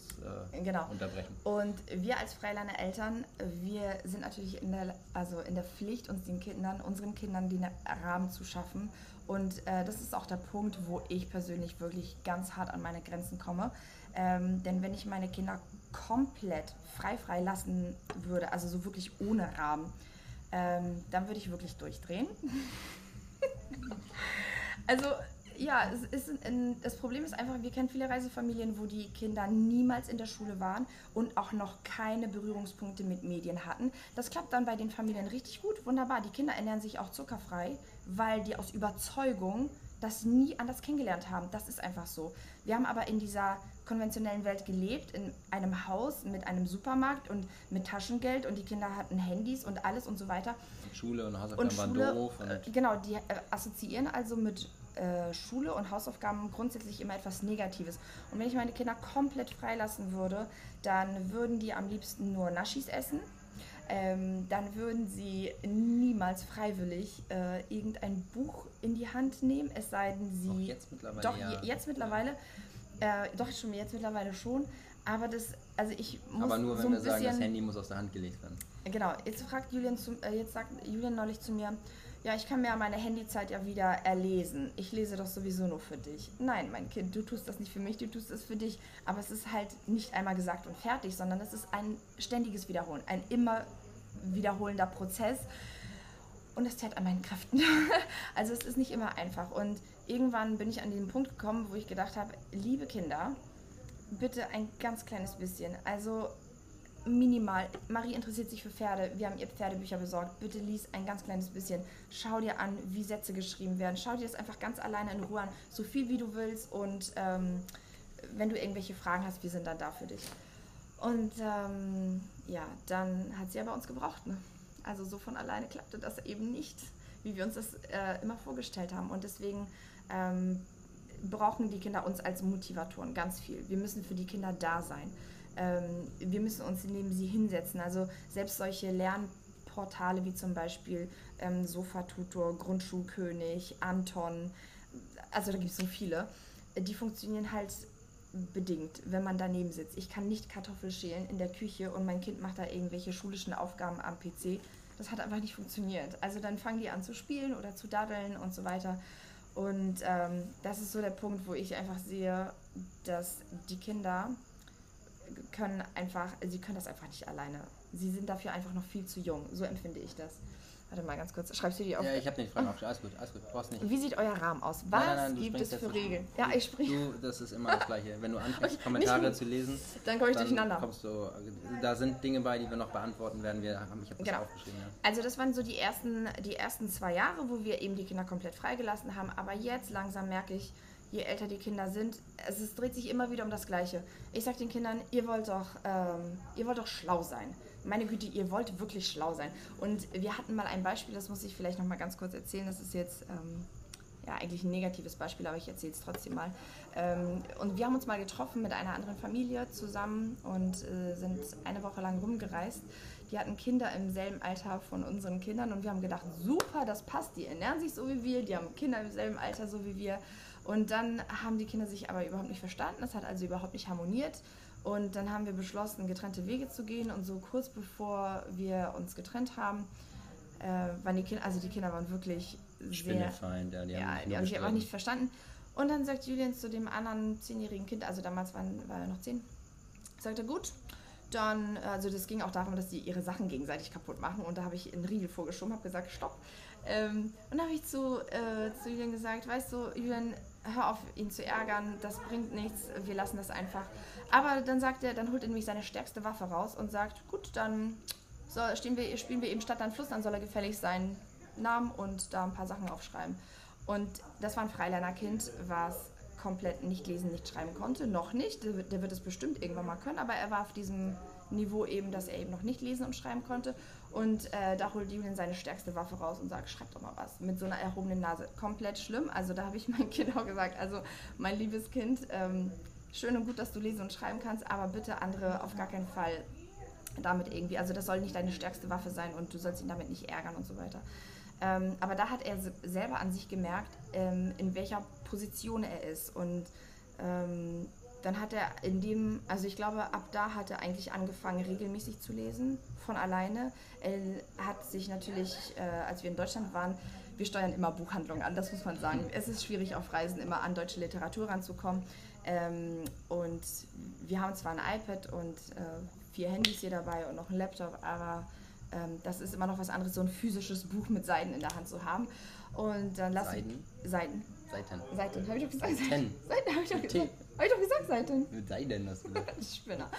äh, genau. unterbrechen. Und wir als Freilander Eltern, wir sind natürlich in der, also in der Pflicht, uns den Kindern, unseren Kindern den Rahmen zu schaffen. Und äh, das ist auch der Punkt, wo ich persönlich wirklich ganz hart an meine Grenzen komme. Ähm, denn wenn ich meine Kinder komplett frei frei lassen würde, also so wirklich ohne Rahmen, ähm, dann würde ich wirklich durchdrehen. also ja, es ist ein, das Problem ist einfach, wir kennen viele Reisefamilien, wo die Kinder niemals in der Schule waren und auch noch keine Berührungspunkte mit Medien hatten. Das klappt dann bei den Familien richtig gut, wunderbar. Die Kinder ernähren sich auch zuckerfrei, weil die aus Überzeugung das nie anders kennengelernt haben. Das ist einfach so. Wir haben aber in dieser konventionellen Welt gelebt, in einem Haus mit einem Supermarkt und mit Taschengeld und die Kinder hatten Handys und alles und so weiter. Und Schule und Hausaufgaben waren doof. Und äh, genau, die äh, assoziieren also mit äh, Schule und Hausaufgaben grundsätzlich immer etwas Negatives. Und wenn ich meine Kinder komplett freilassen würde, dann würden die am liebsten nur Naschis essen ähm, dann würden sie niemals freiwillig äh, irgendein Buch in die Hand nehmen, es sei denn sie. Doch jetzt mittlerweile. Doch, ja. jetzt mittlerweile. Äh, doch, schon jetzt mittlerweile schon. Aber das, also ich muss. Aber nur, wenn so wir sagen, das Handy muss aus der Hand gelegt werden. Genau, jetzt fragt Julian, zu, äh, jetzt sagt Julian neulich zu mir, ja, ich kann mir meine Handyzeit ja wieder erlesen. Ich lese doch sowieso nur für dich. Nein, mein Kind, du tust das nicht für mich, du tust es für dich. Aber es ist halt nicht einmal gesagt und fertig, sondern es ist ein ständiges Wiederholen, ein immer wiederholender Prozess. Und das zerrt an meinen Kräften. also es ist nicht immer einfach. Und irgendwann bin ich an den Punkt gekommen, wo ich gedacht habe, liebe Kinder, bitte ein ganz kleines bisschen. Also minimal. Marie interessiert sich für Pferde. Wir haben ihr Pferdebücher besorgt. Bitte lies ein ganz kleines bisschen. Schau dir an, wie Sätze geschrieben werden. Schau dir das einfach ganz alleine in Ruhe an. So viel wie du willst. Und ähm, wenn du irgendwelche Fragen hast, wir sind dann da für dich. Und ähm, ja, dann hat sie ja bei uns gebraucht. Ne? Also so von alleine klappte das eben nicht, wie wir uns das äh, immer vorgestellt haben. Und deswegen ähm, brauchen die Kinder uns als Motivatoren ganz viel. Wir müssen für die Kinder da sein ähm, wir müssen uns neben sie hinsetzen. Also selbst solche Lernportale wie zum Beispiel ähm, Sofatutor, Grundschulkönig, Anton, also da gibt es so viele, die funktionieren halt bedingt, wenn man daneben sitzt. Ich kann nicht Kartoffel schälen in der Küche und mein Kind macht da irgendwelche schulischen Aufgaben am PC. Das hat einfach nicht funktioniert. Also dann fangen die an zu spielen oder zu daddeln und so weiter. Und ähm, das ist so der Punkt, wo ich einfach sehe, dass die Kinder können einfach, sie können das einfach nicht alleine. Sie sind dafür einfach noch viel zu jung. So empfinde ich das. Warte mal ganz kurz. Schreibst du die auf? Ja, ich habe den Fragen auf. Alles gut, alles gut. Brauchst nicht. Wie sieht euer Rahmen aus? Was nein, nein, nein, gibt es für Regeln? Ja, ich springe. Du, das ist immer das Gleiche. Wenn du anfängst, okay, Kommentare zu lesen, dann komme ich dann durcheinander. Kommst du, da sind Dinge bei, die wir noch beantworten werden. Wir haben, ich habe das genau. aufgeschrieben. Ja. Also das waren so die ersten, die ersten zwei Jahre, wo wir eben die Kinder komplett freigelassen haben. Aber jetzt langsam merke ich, je älter die Kinder sind, es, es dreht sich immer wieder um das Gleiche. Ich sage den Kindern, ihr wollt doch, ähm, ihr wollt doch schlau sein. Meine Güte, ihr wollt wirklich schlau sein. Und wir hatten mal ein Beispiel, das muss ich vielleicht noch mal ganz kurz erzählen. Das ist jetzt ähm, ja eigentlich ein negatives Beispiel, aber ich erzähle es trotzdem mal. Ähm, und wir haben uns mal getroffen mit einer anderen Familie zusammen und äh, sind eine Woche lang rumgereist. Die hatten Kinder im selben Alter von unseren Kindern und wir haben gedacht, super, das passt. Die ernähren sich so wie wir, die haben Kinder im selben Alter so wie wir. Und dann haben die Kinder sich aber überhaupt nicht verstanden. Es hat also überhaupt nicht harmoniert. Und dann haben wir beschlossen, getrennte Wege zu gehen. Und so kurz bevor wir uns getrennt haben, äh, waren die Kinder, also die Kinder waren wirklich sehr, Feind, ja, die ja, haben, die haben sich einfach nicht verstanden. Und dann sagt Julian zu dem anderen zehnjährigen Kind, also damals waren, war er noch zehn, sagte gut, dann, also das ging auch darum, dass die ihre Sachen gegenseitig kaputt machen und da habe ich einen Riegel vorgeschoben, habe gesagt, stopp. Ähm, und da habe ich zu, äh, zu Julian gesagt, weißt du, Julian, hör auf, ihn zu ärgern, das bringt nichts, wir lassen das einfach. Aber dann sagt er, dann holt er nämlich seine stärkste Waffe raus und sagt, gut, dann so, wir, spielen wir eben Stadt an Fluss, dann soll er gefällig seinen Namen und da ein paar Sachen aufschreiben. Und das war ein Freilernerkind, was komplett nicht lesen, nicht schreiben konnte. Noch nicht. Der, der, wird es bestimmt irgendwann mal können, aber er war auf diesem Niveau eben, dass er eben noch nicht lesen und schreiben konnte. Und äh, da holt Julian seine stärkste Waffe raus und sagt, schreib doch mal was. Mit so einer erhobenen Nase. Komplett schlimm. Also da habe ich meinem Kind auch gesagt, also mein liebes Kind, ähm, schön und gut, dass du lesen und schreiben kannst, aber bitte andere auf gar keinen Fall damit irgendwie. Also das soll nicht deine stärkste Waffe sein und du sollst ihn damit nicht ärgern und so weiter. Ähm, aber da hat er selber an sich gemerkt, ähm, in welcher Position er ist. Und ähm, dann hat er in dem, also ich glaube, ab da hat er eigentlich angefangen, regelmäßig zu lesen, von alleine. Er hat sich natürlich, äh, als wir in Deutschland waren, wir steuern immer Buchhandlungen an, das muss man sagen. Es ist schwierig auf Reisen immer an deutsche Literatur ranzukommen. Ähm, und wir haben zwar ein iPad und äh, vier Handys hier dabei und noch ein Laptop, aber ähm, das ist immer noch was anderes, so ein physisches Buch mit Seiten in der Hand zu haben. Und dann lasse ich. Seiten. Seiten. Seiten, habe ich doch gesagt. Seiten. Seiten, habe ich doch gesagt. Habe ich doch gesagt, Seiten. Mit Seiten hast du gesagt. Spinner.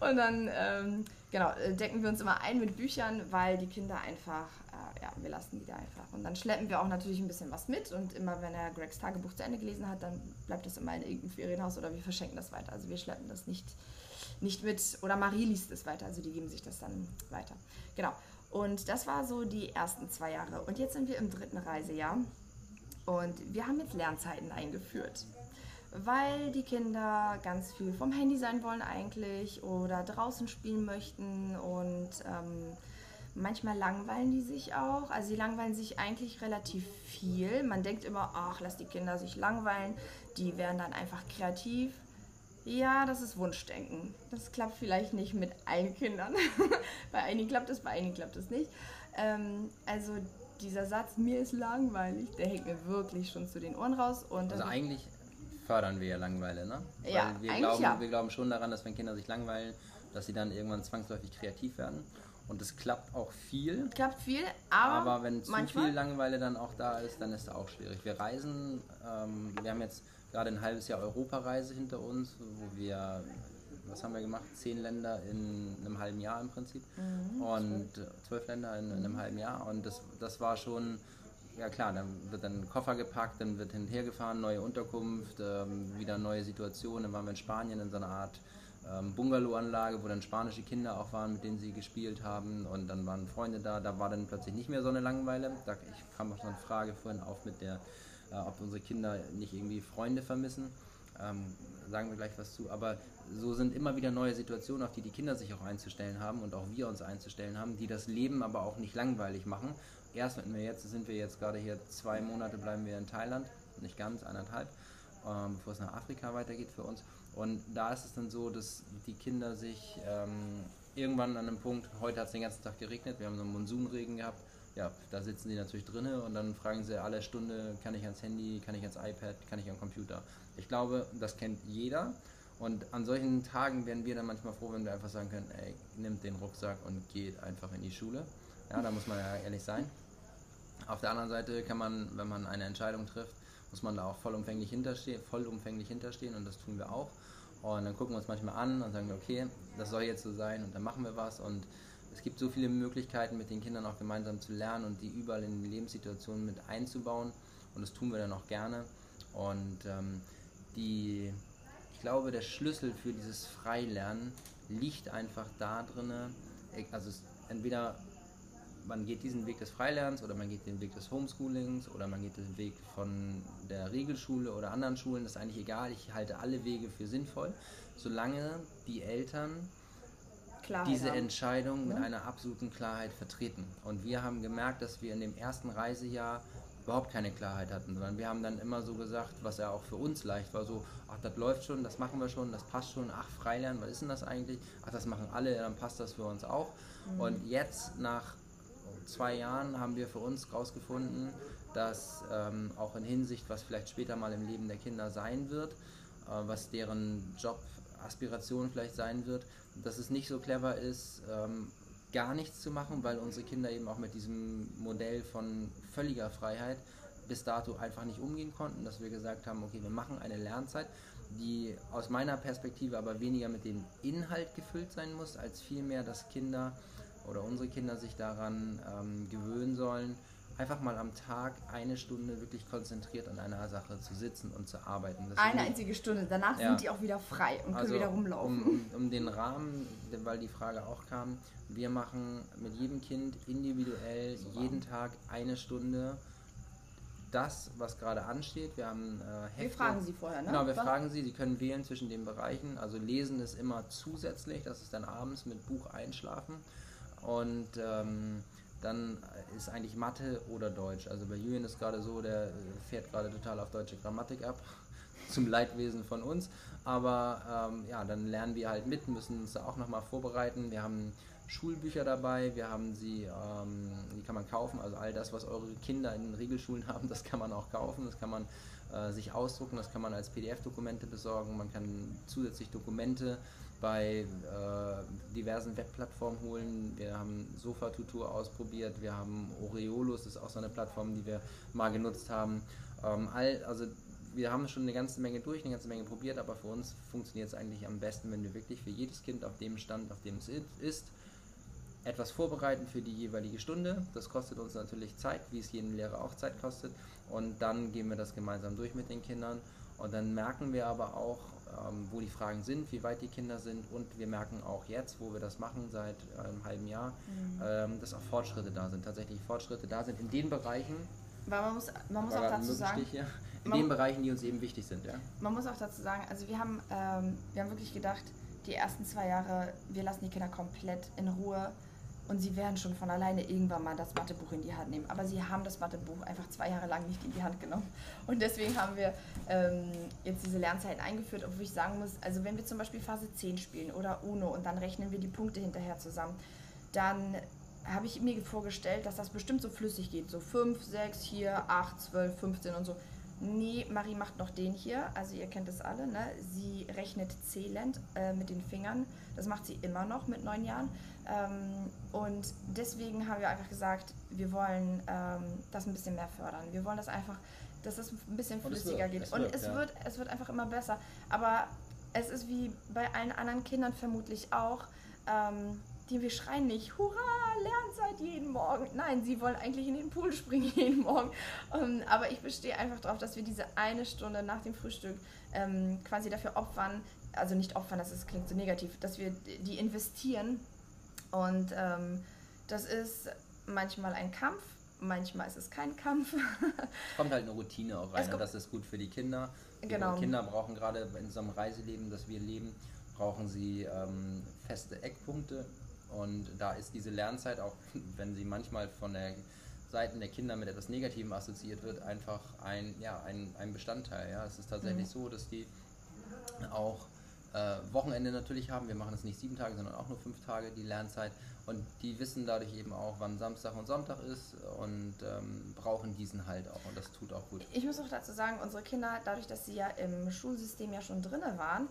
Und dann, ähm, genau, äh, decken wir uns immer ein mit Büchern, weil die Kinder einfach, äh, ja, wir lassen die da einfach. Und dann schleppen wir auch natürlich ein bisschen was mit. Und immer, wenn er Gregs Tagebuch zu Ende gelesen hat, dann bleibt das immer in irgendeinem Ferienhaus oder wir verschenken das weiter. Also wir schleppen das nicht nicht mit, oder Marie liest es weiter, also die geben sich das dann weiter. Genau. Und das war so die ersten zwei Jahre. Und jetzt sind wir im dritten Reisejahr und wir haben jetzt Lernzeiten eingeführt. Weil die Kinder ganz viel vom Handy sein wollen eigentlich oder draußen spielen möchten und ähm, manchmal langweilen die sich auch. Also sie langweilen sich eigentlich relativ viel. Man denkt immer, ach, lass die Kinder sich langweilen. Die werden dann einfach kreativ. Ja, das ist Wunschdenken. Das klappt vielleicht nicht mit allen Kindern. bei einigen klappt es, bei einigen klappt es nicht. Ähm, also dieser Satz, mir ist langweilig, der hängt mir wirklich schon zu den Ohren raus. Und also eigentlich fördern wir ja Langeweile, ne? Weil ja, wir glauben, ja. wir glauben schon daran, dass wenn Kinder sich langweilen, dass sie dann irgendwann zwangsläufig kreativ werden. Und es klappt auch viel. Klappt viel, aber, aber wenn zu manchmal? viel Langeweile dann auch da ist, dann ist es auch schwierig. Wir reisen, ähm, wir haben jetzt gerade ein halbes Jahr Europareise hinter uns, wo wir, was haben wir gemacht? Zehn Länder in einem halben Jahr im Prinzip. Mhm, und zwölf Länder in, in, einem halben Jahr. Und das, das war schon, ja klar, dann wird dann ein Koffer gepackt, dann wird hin und her gefahren, neue Unterkunft, ähm, wieder neue Situationen. Dann waren wir in Spanien in so einer Art ähm, Bungalow-Anlage, wo dann spanische Kinder auch waren, mit denen sie gespielt haben. Und dann waren Freunde da. Da war dann plötzlich nicht mehr so eine Langeweile. Da, ich kam auch so eine Frage vorhin auf mit der äh, ob unsere Kinder nicht irgendwie Freunde vermissen. Ähm, sagen wir gleich was zu. Aber so sind immer wieder neue Situationen, auf die die Kinder sich auch einzustellen haben und auch wir uns einzustellen haben, die das Leben aber auch nicht langweilig machen. Erst wenn wir jetzt, sind wir jetzt gerade hier zwei Monate bleiben wir in Thailand, nicht ganz, eineinhalb, ähm, bevor es nach Afrika weitergeht für uns. Und da ist es dann so, dass die Kinder sich ähm, irgendwann an einem Punkt, heute hat es den ganzen Tag geregnet, wir haben so einen Monsunregen gehabt, ja, da sitzen die natürlich drin und dann fragen sie alle Stunde, kann ich ans Handy, kann ich ans iPad, kann ich am Computer. Ich glaube, das kennt jeder. Und an solchen Tagen werden wir dann manchmal froh, wenn wir einfach sagen können, ey, nimmt den Rucksack und geht einfach in die Schule. Ja, da muss man ja ehrlich sein. Auf der anderen Seite kann man, wenn man eine Entscheidung trifft, muss man da auch vollumfänglich hinterstehen, vollumfänglich hinterstehen und das tun wir auch. Und dann gucken wir uns manchmal an und sagen, okay, das soll jetzt so sein und dann machen wir was und es gibt so viele Möglichkeiten, mit den Kindern auch gemeinsam zu lernen und die überall in die Lebenssituationen mit einzubauen. Und das tun wir dann auch gerne. Und ähm, die, ich glaube, der Schlüssel für dieses Freilernen liegt einfach da drin. Also entweder man geht diesen Weg des Freilernens oder man geht den Weg des Homeschoolings oder man geht den Weg von der Regelschule oder anderen Schulen. Das ist eigentlich egal. Ich halte alle Wege für sinnvoll, solange die Eltern Klarheit diese haben. Entscheidung mit ja. einer absoluten Klarheit vertreten. Und wir haben gemerkt, dass wir in dem ersten Reisejahr überhaupt keine Klarheit hatten, sondern wir haben dann immer so gesagt, was ja auch für uns leicht war, so, ach, das läuft schon, das machen wir schon, das passt schon, ach, Freilernen, was ist denn das eigentlich? Ach, das machen alle, dann passt das für uns auch. Mhm. Und jetzt, nach zwei Jahren, haben wir für uns herausgefunden, dass ähm, auch in Hinsicht, was vielleicht später mal im Leben der Kinder sein wird, äh, was deren Job Aspiration vielleicht sein wird, dass es nicht so clever ist, ähm, gar nichts zu machen, weil unsere Kinder eben auch mit diesem Modell von völliger Freiheit bis dato einfach nicht umgehen konnten, dass wir gesagt haben, okay, wir machen eine Lernzeit, die aus meiner Perspektive aber weniger mit dem Inhalt gefüllt sein muss, als vielmehr, dass Kinder oder unsere Kinder sich daran ähm, gewöhnen sollen, einfach mal am Tag eine Stunde wirklich konzentriert an einer Sache zu sitzen und zu arbeiten. Das eine einzige Stunde, danach ja. sind die auch wieder frei und also können wieder rumlaufen. Um, um, um, den Rahmen, weil die Frage auch kam, wir machen mit jedem Kind individuell Super. jeden Tag eine Stunde das, was gerade ansteht. Wir haben äh, Wir fragen Sie vorher, ne? Genau, wir was? fragen Sie. Sie können wählen zwischen den Bereichen. Also Lesen ist immer zusätzlich. Das ist dann abends mit Buch einschlafen. Und ähm, dann ist eigentlich Mathe oder Deutsch. Also bei Julian ist gerade so, der fährt gerade total auf deutsche Grammatik ab, zum Leidwesen von uns. Aber ähm, ja, dann lernen wir halt mit, müssen uns da auch nochmal vorbereiten. Wir haben Schulbücher dabei, wir haben sie, ähm, die kann man kaufen. Also all das, was eure Kinder in den Regelschulen haben, das kann man auch kaufen, das kann man äh, sich ausdrucken, das kann man als PDF-Dokumente besorgen. Man kann zusätzlich Dokumente bei äh, diversen Webplattformen holen. Wir haben Sofa-Tutor ausprobiert, wir haben Oreolus, das ist auch so eine Plattform, die wir mal genutzt haben. Ähm, all, also wir haben schon eine ganze Menge durch, eine ganze Menge probiert, aber für uns funktioniert es eigentlich am besten, wenn wir wirklich für jedes Kind auf dem Stand, auf dem es ist, etwas vorbereiten für die jeweilige Stunde. Das kostet uns natürlich Zeit, wie es jedem Lehrer auch Zeit kostet. Und dann gehen wir das gemeinsam durch mit den Kindern. Und dann merken wir aber auch, ähm, wo die Fragen sind, wie weit die Kinder sind. Und wir merken auch jetzt, wo wir das machen, seit einem halben Jahr, mhm. ähm, dass auch Fortschritte da sind. Tatsächlich Fortschritte da sind in den Bereichen. Weil man muss, man muss auch dazu sagen, hier, in den Bereichen, die uns eben wichtig sind. Ja? Man muss auch dazu sagen, also wir haben, ähm, wir haben wirklich gedacht, die ersten zwei Jahre, wir lassen die Kinder komplett in Ruhe und sie werden schon von alleine irgendwann mal das Mathebuch in die Hand nehmen. Aber sie haben das Mathebuch einfach zwei Jahre lang nicht in die Hand genommen. Und deswegen haben wir ähm, jetzt diese Lernzeiten eingeführt, obwohl ich sagen muss, also wenn wir zum Beispiel Phase 10 spielen oder UNO und dann rechnen wir die Punkte hinterher zusammen, dann habe ich mir vorgestellt, dass das bestimmt so flüssig geht. So 5, 6, hier, 8, 12, 15 und so. Nee, Marie macht noch den hier. Also ihr kennt es alle. Ne? Sie rechnet zählend äh, mit den Fingern. Das macht sie immer noch mit neun Jahren. Ähm, und deswegen haben wir einfach gesagt, wir wollen ähm, das ein bisschen mehr fördern. Wir wollen das einfach, dass es ein bisschen flüssiger geht. Es und wird, es, ja. wird, es wird einfach immer besser. Aber es ist wie bei allen anderen Kindern vermutlich auch. Ähm, die wir schreien nicht, hurra, Lernzeit jeden Morgen. Nein, sie wollen eigentlich in den Pool springen jeden Morgen. Ähm, aber ich bestehe einfach darauf, dass wir diese eine Stunde nach dem Frühstück ähm, quasi dafür opfern, also nicht opfern, das ist, klingt so negativ, dass wir die investieren und ähm, das ist manchmal ein Kampf, manchmal ist es kein Kampf. es kommt halt eine Routine auch rein, das ist gut für die Kinder. Genau. Die Kinder brauchen gerade in so einem Reiseleben, das wir leben, brauchen sie ähm, feste Eckpunkte. Und da ist diese Lernzeit auch, wenn sie manchmal von der Seiten der Kinder mit etwas Negativem assoziiert wird, einfach ein, ja, ein, ein Bestandteil. Ja. Es ist tatsächlich mhm. so, dass die auch äh, Wochenende natürlich haben. Wir machen es nicht sieben Tage, sondern auch nur fünf Tage, die Lernzeit. Und die wissen dadurch eben auch, wann Samstag und Sonntag ist und ähm, brauchen diesen halt auch. Und das tut auch gut. Ich muss auch dazu sagen, unsere Kinder, dadurch, dass sie ja im Schulsystem ja schon drin waren,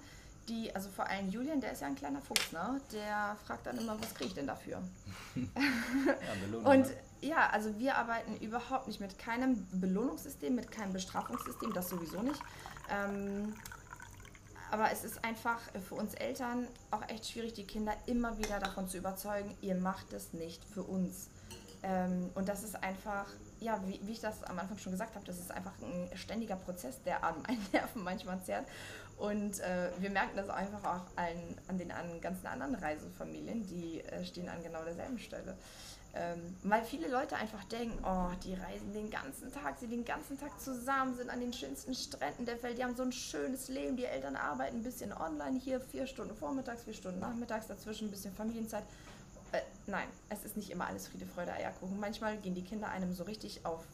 die, also vor allem Julian, der ist ja ein kleiner Fuchs, ne? Der fragt dann immer, was kriege ich denn dafür? ja, Belohnung, und ne? ja, also wir arbeiten überhaupt nicht mit keinem Belohnungssystem, mit keinem Bestrafungssystem, das sowieso nicht. Ähm, aber es ist einfach für uns Eltern auch echt schwierig, die Kinder immer wieder davon zu überzeugen, ihr macht es nicht für uns. Ähm, und das ist einfach, ja, wie, wie, ich das am Anfang schon gesagt habe, das ist einfach ein ständiger Prozess, der an meinen Nerven manchmal zerrt. Und äh, wir merken das einfach auch allen, an den an ganzen anderen Reisefamilien, die äh, stehen an genau derselben Stelle. Ähm, weil viele Leute einfach denken, oh, die reisen den ganzen Tag, sie den ganzen Tag zusammen, sind an den schönsten Stränden der Welt, die haben so ein schönes Leben, die Eltern arbeiten ein bisschen online hier, vier Stunden vormittags, vier Stunden nachmittags, dazwischen ein bisschen Familienzeit. Äh, nein, es ist nicht immer alles Friede, Freude, Eierkuchen. Manchmal gehen die Kinder einem so richtig auf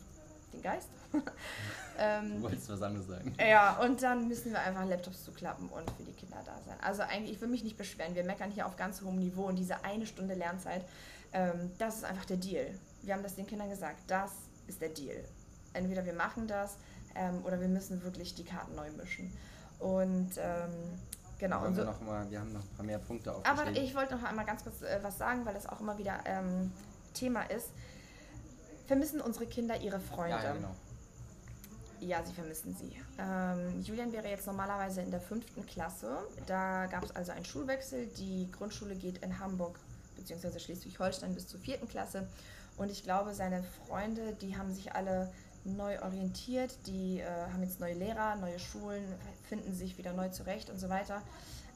den Geist. ähm, du wolltest was anderes sagen. Ja, und dann müssen wir einfach Laptops zuklappen und für die Kinder da sein. Also eigentlich, ich will mich nicht beschweren, wir meckern hier auf ganz hohem Niveau und diese eine Stunde Lernzeit ähm, das ist einfach der Deal. Wir haben das den Kindern gesagt, das ist der Deal. Entweder wir machen das ähm, oder wir müssen wirklich die Karten neu mischen. Und ähm, Genau. Und so, wir, noch mal, wir haben noch ein paar mehr Punkte aufgeschrieben. Aber ich wollte noch einmal ganz kurz äh, was sagen, weil das auch immer wieder ähm, Thema ist. Vermissen unsere Kinder ihre Freunde? Ja, ja genau. Ja, sie vermissen sie. Ähm, Julian wäre jetzt normalerweise in der fünften Klasse. Da gab es also einen Schulwechsel. Die Grundschule geht in Hamburg bzw. Schleswig-Holstein bis zur vierten Klasse. Und ich glaube, seine Freunde, die haben sich alle neu orientiert, die äh, haben jetzt neue Lehrer, neue Schulen, finden sich wieder neu zurecht und so weiter.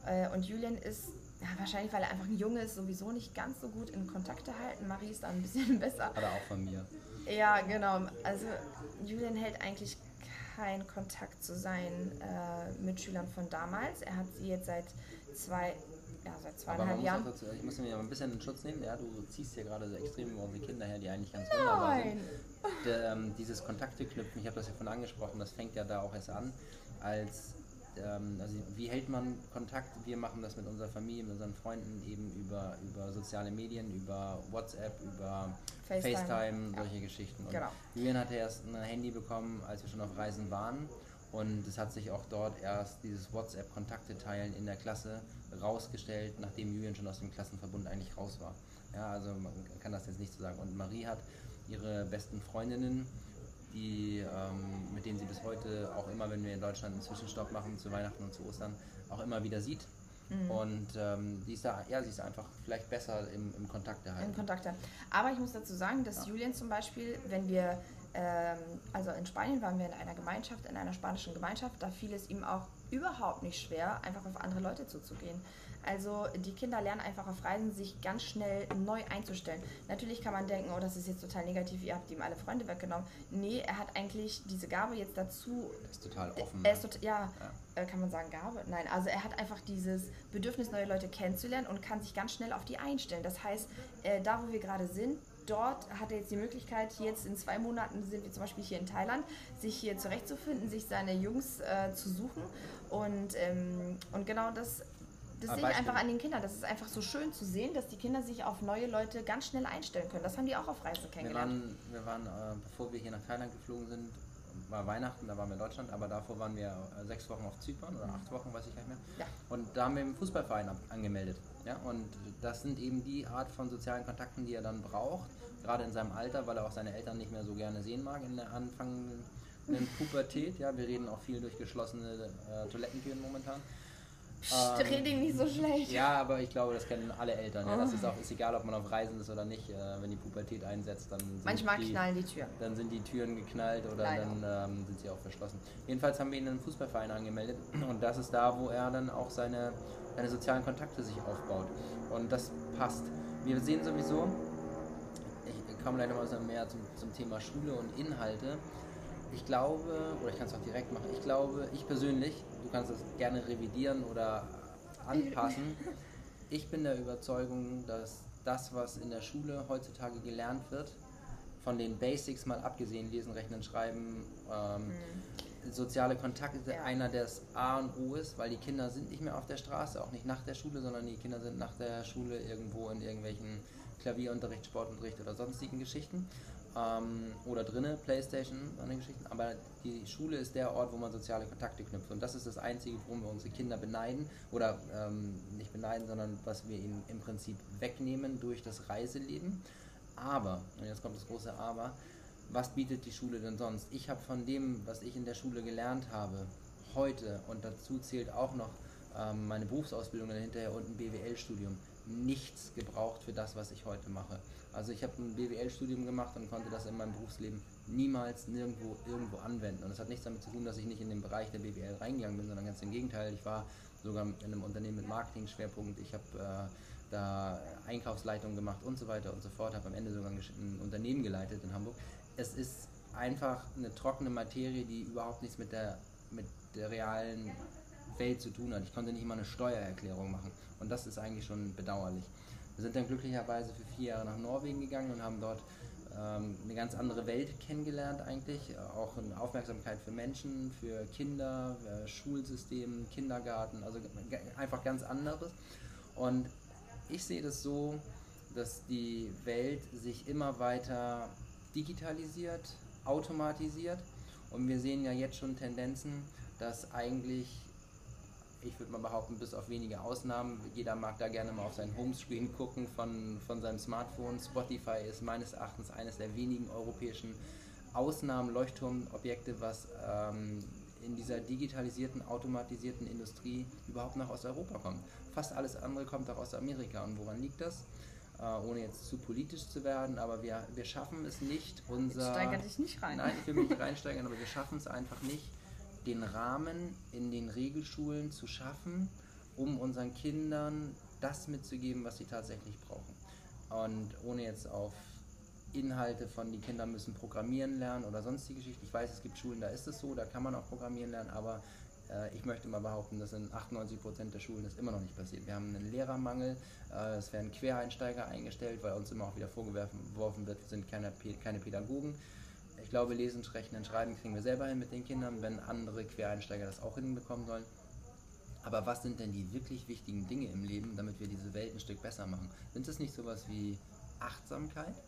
Äh, und Julian ist ja, wahrscheinlich, weil er einfach ein Junge ist, sowieso nicht ganz so gut in Kontakte halten. Marie ist da ein bisschen besser. Hat er auch von mir. Ja, genau. Also Julian hält eigentlich keinen Kontakt zu seinen äh, Mitschülern von damals. Er hat sie jetzt seit zwei, ja, seit zweieinhalb Jahren. Dazu, ich muss mir mal ein bisschen in Schutz nehmen. Ja, du ziehst hier gerade so extrem über unsere Kinder her, die eigentlich ganz wunderbar sind. Der, ähm, dieses Kontakte knüpfen, ich habe das ja von angesprochen, das fängt ja da auch erst an, als ähm, also wie hält man Kontakt? Wir machen das mit unserer Familie, mit unseren Freunden eben über, über soziale Medien, über WhatsApp, über FaceTime, FaceTime solche ja. Geschichten. Und genau. Julian hatte erst ein Handy bekommen, als wir schon auf Reisen waren. Und es hat sich auch dort erst dieses WhatsApp-Kontakte teilen in der Klasse rausgestellt, nachdem Julian schon aus dem Klassenverbund eigentlich raus war. Ja, also man kann das jetzt nicht so sagen. Und Marie hat ihre besten Freundinnen die, ähm, mit denen sie bis heute auch immer, wenn wir in Deutschland einen Zwischenstopp machen zu Weihnachten und zu Ostern, auch immer wieder sieht. Mhm. Und ähm, die ist da, ja, sie ist einfach vielleicht besser im, im Kontakt erhalten. Im Kontakt. Aber ich muss dazu sagen, dass ja. Julian zum Beispiel, wenn wir, also in Spanien waren wir in einer Gemeinschaft, in einer spanischen Gemeinschaft, da fiel es ihm auch überhaupt nicht schwer, einfach auf andere Leute zuzugehen. Also die Kinder lernen einfach auf Reisen, sich ganz schnell neu einzustellen. Natürlich kann man denken, oh, das ist jetzt total negativ, ihr habt ihm alle Freunde weggenommen. Nee, er hat eigentlich diese Gabe jetzt dazu. Er ist total offen. Er ist tot, ja, ja, äh, kann man sagen Gabe? Nein, also er hat einfach dieses Bedürfnis, neue Leute kennenzulernen und kann sich ganz schnell auf die einstellen. Das heißt, äh, da wo wir gerade sind, dort hat er jetzt die Möglichkeit, jetzt in zwei Monaten sind wir zum Beispiel hier in Thailand, sich hier zurechtzufinden, sich seine Jungs äh, zu suchen. Und, ähm, und genau das das sehe ich einfach an den Kindern. Das ist einfach so schön zu sehen, dass die Kinder sich auf neue Leute ganz schnell einstellen können. Das haben die auch auf Reisen kennengelernt. Wir waren, wir waren äh, bevor wir hier nach Thailand geflogen sind, war Weihnachten, da waren wir in Deutschland, aber davor waren wir äh, sechs Wochen auf Zypern oder acht Wochen, weiß ich gar nicht mehr. Ja. Und da haben wir einen Fußballverein angemeldet. Ja? Und das sind eben die Art von sozialen Kontakten, die er dann braucht, gerade in seinem Alter, weil er auch seine Eltern nicht mehr so gerne sehen mag in der anfangenden Pubertät. Ja? Wir reden auch viel durch geschlossene äh, Toilettentüren momentan. Psst, ähm, rede nicht so schlecht. Ja, aber ich glaube, das kennen alle Eltern. Ja. Das ist auch ist egal, ob man auf Reisen ist oder nicht. Äh, wenn die Pubertät einsetzt, dann manchmal die, knallen die Türen. Dann sind die Türen geknallt oder Leider. dann ähm, sind sie auch verschlossen. Jedenfalls haben wir ihn in einen Fußballverein angemeldet und das ist da, wo er dann auch seine, seine sozialen Kontakte sich aufbaut. Und das passt. Wir sehen sowieso, ich komme gleich noch mal mehr zum, zum Thema Schule und Inhalte. Ich glaube, oder ich kann es auch direkt machen, ich glaube, ich persönlich du kannst das gerne revidieren oder anpassen. Ich bin der Überzeugung, dass das, was in der Schule heutzutage gelernt wird, von den Basics mal abgesehen, lesen, rechnen, schreiben, ähm, mhm. soziale Kontakte, ja. einer des A und O ist, weil die Kinder sind nicht mehr auf der Straße, auch nicht nach der Schule, sondern die Kinder sind nach der Schule irgendwo in irgendwelchen Klavierunterricht, Sportunterricht oder sonstigen Geschichten ähm, oder drinnen, Playstation, andere Geschichten. Aber die Schule ist der Ort, wo man soziale Kontakte knüpft. Und das ist das Einzige, worum wir unsere Kinder beneiden. Oder ähm, nicht beneiden, sondern was wir ihnen im Prinzip wegnehmen durch das Reiseleben. Aber, und jetzt kommt das große Aber, was bietet die Schule denn sonst? Ich habe von dem, was ich in der Schule gelernt habe, heute, und dazu zählt auch noch ähm, meine Berufsausbildung hinterher und ein BWL-Studium, nichts gebraucht für das, was ich heute mache. Also ich habe ein BWL-Studium gemacht und konnte das in meinem Berufsleben niemals nirgendwo irgendwo anwenden. Und das hat nichts damit zu tun, dass ich nicht in den Bereich der BWL reingegangen bin, sondern ganz im Gegenteil. Ich war sogar in einem Unternehmen mit Marketing-Schwerpunkt. Ich habe äh, da Einkaufsleitung gemacht und so weiter und so fort. Habe am Ende sogar ein Unternehmen geleitet in Hamburg. Es ist einfach eine trockene Materie, die überhaupt nichts mit der, mit der realen Welt zu tun hat. Ich konnte nicht mal eine Steuererklärung machen. Und das ist eigentlich schon bedauerlich. Wir sind dann glücklicherweise für vier Jahre nach Norwegen gegangen und haben dort ähm, eine ganz andere Welt kennengelernt eigentlich. Auch eine Aufmerksamkeit für Menschen, für Kinder, äh, Schulsystem, Kindergarten, also einfach ganz anderes. Und ich sehe das so, dass die Welt sich immer weiter digitalisiert, automatisiert. Und wir sehen ja jetzt schon Tendenzen, dass eigentlich ich würde mal behaupten, bis auf wenige Ausnahmen. Jeder mag da gerne mal auf sein Homescreen gucken von, von seinem Smartphone. Spotify ist meines Erachtens eines der wenigen europäischen Ausnahmen, Leuchtturmobjekte, was ähm, in dieser digitalisierten, automatisierten Industrie überhaupt noch aus Europa kommt. Fast alles andere kommt auch aus Amerika. Und woran liegt das? Äh, ohne jetzt zu politisch zu werden, aber wir, wir schaffen es nicht, unser... Steigert dich nicht rein. Nein, ich will mich nicht reinsteigern, aber wir schaffen es einfach nicht, den Rahmen in den Regelschulen zu schaffen, um unseren Kindern das mitzugeben, was sie tatsächlich brauchen. Und ohne jetzt auf Inhalte von die Kinder müssen programmieren lernen oder sonstige Geschichten. Ich weiß, es gibt Schulen, da ist es so, da kann man auch programmieren lernen, aber äh, ich möchte mal behaupten, dass in 98 Prozent der Schulen das immer noch nicht passiert. Wir haben einen Lehrermangel, äh, es werden Quereinsteiger eingestellt, weil uns immer auch wieder vorgeworfen wird, wir sind keine, keine Pädagogen. Ich glaube, Lesen, Rechnen, Schreiben kriegen wir selber hin mit den Kindern, wenn andere Quereinsteiger das auch hinbekommen sollen. Aber was sind denn die wirklich wichtigen Dinge im Leben, damit wir diese Welt ein Stück besser machen? Sind es nicht sowas wie Achtsamkeit?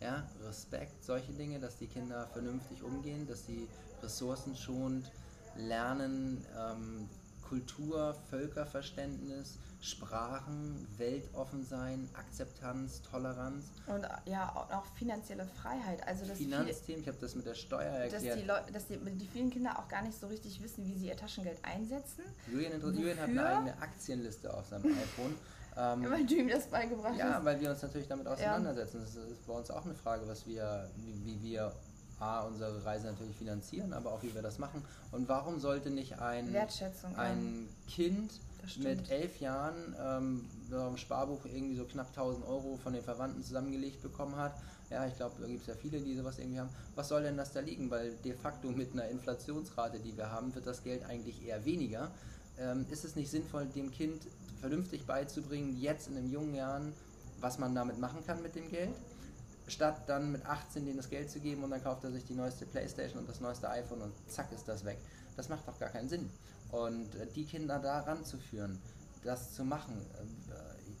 Ja, Respekt, solche Dinge, dass die Kinder vernünftig umgehen, dass sie ressourcenschonend lernen, ähm, Kultur, Völkerverständnis, Sprachen, weltoffen sein, Akzeptanz, Toleranz. Und ja, auch finanzielle Freiheit. Also das Finanzthemen, ich habe das mit der Steuer erklärt. Dass, die, Leu dass die, die, vielen Kinder auch gar nicht so richtig wissen, wie sie ihr Taschengeld einsetzen. Julian, Julian hat eine eigene Aktienliste auf seinem iPhone. Ähm, weil du ihm das beigebracht ja, hast. Ja, weil wir uns natürlich damit auseinandersetzen. Ja. Das ist bei uns auch eine Frage, was wir, wie, wie wir A, unsere Reise natürlich finanzieren, aber auch wie wir das machen. Und warum sollte nicht ein, ein Kind mit elf Jahren ähm, im Sparbuch irgendwie so knapp 1000 Euro von den Verwandten zusammengelegt bekommen hat? Ja, ich glaube, da gibt es ja viele, die sowas irgendwie haben. Was soll denn das da liegen? Weil de facto mit einer Inflationsrate, die wir haben, wird das Geld eigentlich eher weniger. Ähm, ist es nicht sinnvoll, dem Kind vernünftig beizubringen, jetzt in den jungen Jahren, was man damit machen kann mit dem Geld? Statt dann mit 18 denen das Geld zu geben und dann kauft er sich die neueste Playstation und das neueste iPhone und zack ist das weg. Das macht doch gar keinen Sinn. Und äh, die Kinder da ranzuführen, das zu machen,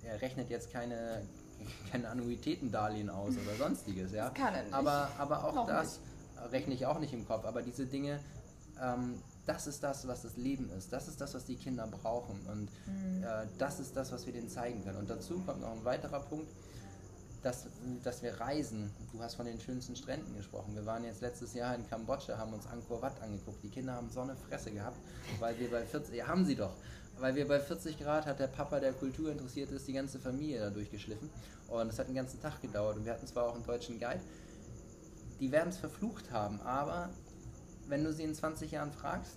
äh, er rechnet jetzt keine, keine Annuitätendarlehen aus oder sonstiges, ja. Das kann er nicht. Aber, aber auch Noch das nicht. rechne ich auch nicht im Kopf. Aber diese Dinge, ähm, das ist das, was das Leben ist. Das ist das, was die Kinder brauchen. Und mhm. äh, das ist das, was wir denen zeigen können. Und dazu kommt noch ein weiterer Punkt dass, dass wir reisen. Du hast von den schönsten Stränden gesprochen. Wir waren jetzt letztes Jahr in Kambodscha, haben uns Angkor Wat angeguckt. Die Kinder haben so eine Fresse gehabt, weil wir bei 40, ja, haben sie doch, weil wir bei 40 Grad hat der Papa, der Kultur interessiert ist, die ganze Familie da durchgeschliffen. Und es hat den ganzen Tag gedauert. Und wir hatten zwar auch einen deutschen Guide, die werden es verflucht haben, aber wenn du sie in 20 Jahren fragst,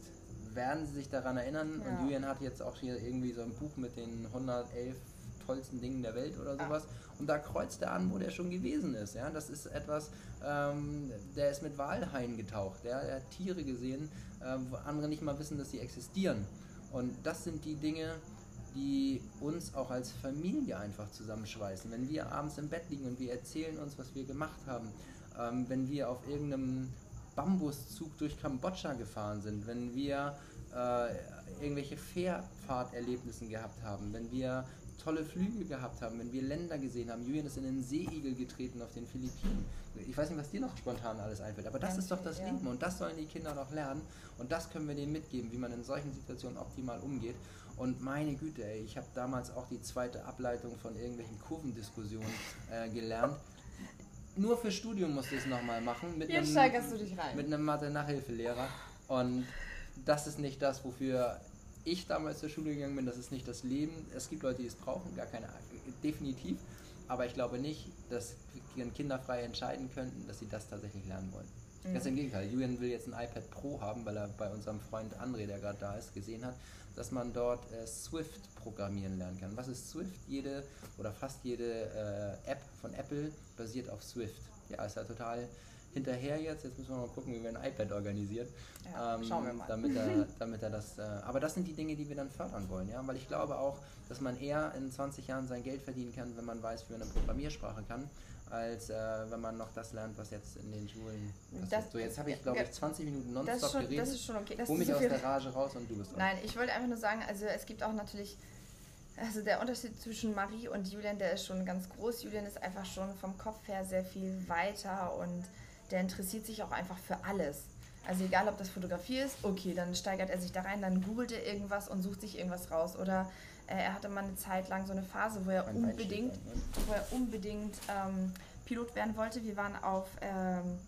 werden sie sich daran erinnern. Ja. Und Julian hat jetzt auch hier irgendwie so ein Buch mit den 111 tollsten Dingen der Welt oder sowas. Ja. Und da kreuzt er an, wo der schon gewesen ist. Ja? Das ist etwas, ähm, der ist mit Walhaien getaucht. Ja? Er hat Tiere gesehen, äh, wo andere nicht mal wissen, dass sie existieren. Und das sind die Dinge, die uns auch als Familie einfach zusammenschweißen. Wenn wir abends im Bett liegen und wir erzählen uns, was wir gemacht haben, ähm, wenn wir auf irgendeinem Bambuszug durch Kambodscha gefahren sind, wenn wir äh, irgendwelche Fährfahrterlebnisse gehabt haben, wenn wir tolle Flüge gehabt haben, wenn wir Länder gesehen haben. Julian ist in den Seeigel getreten auf den Philippinen. Ich weiß nicht, was dir noch spontan alles einfällt, aber das ist doch das ja. Leben und das sollen die Kinder noch lernen und das können wir denen mitgeben, wie man in solchen Situationen optimal umgeht. Und meine Güte, ey, ich habe damals auch die zweite Ableitung von irgendwelchen Kurvendiskussionen äh, gelernt. Nur für Studium musste ich es nochmal machen. Mit Jetzt einem, steigerst du dich rein. Mit einem Mathe-Nachhilfelehrer. Und das ist nicht das, wofür ich damals zur Schule gegangen bin, das ist nicht das Leben. Es gibt Leute, die es brauchen, gar keine, definitiv. Aber ich glaube nicht, dass Kinder frei entscheiden könnten, dass sie das tatsächlich lernen wollen. Mhm. Ganz im Gegenteil. Julian will jetzt ein iPad Pro haben, weil er bei unserem Freund André, der gerade da ist, gesehen hat, dass man dort äh, Swift programmieren lernen kann. Was ist Swift? Jede oder fast jede äh, App von Apple basiert auf Swift. Ja, ist ja total hinterher jetzt. Jetzt müssen wir mal gucken, wie wir ein iPad organisiert. Ja, ähm, schauen wir mal. Damit er, damit er das. Äh, aber das sind die Dinge, die wir dann fördern wollen, ja. Weil ich glaube auch, dass man eher in 20 Jahren sein Geld verdienen kann, wenn man weiß, wie man eine Programmiersprache kann, als äh, wenn man noch das lernt, was jetzt in den Schulen. Das, so, jetzt habe ich, glaube ich, 20 Minuten nonstop schon, geredet. Das ist schon okay. Das Hol mich so aus der Rage raus und du bist. Nein, ich wollte einfach nur sagen, also es gibt auch natürlich. Also der Unterschied zwischen Marie und Julian, der ist schon ganz groß. Julian ist einfach schon vom Kopf her sehr viel weiter und der interessiert sich auch einfach für alles. Also egal, ob das Fotografie ist, okay, dann steigert er sich da rein, dann googelt er irgendwas und sucht sich irgendwas raus. Oder äh, er hatte mal eine Zeit lang so eine Phase, wo er Ein unbedingt, wo er unbedingt ähm, Pilot werden wollte. Wir waren auf ähm,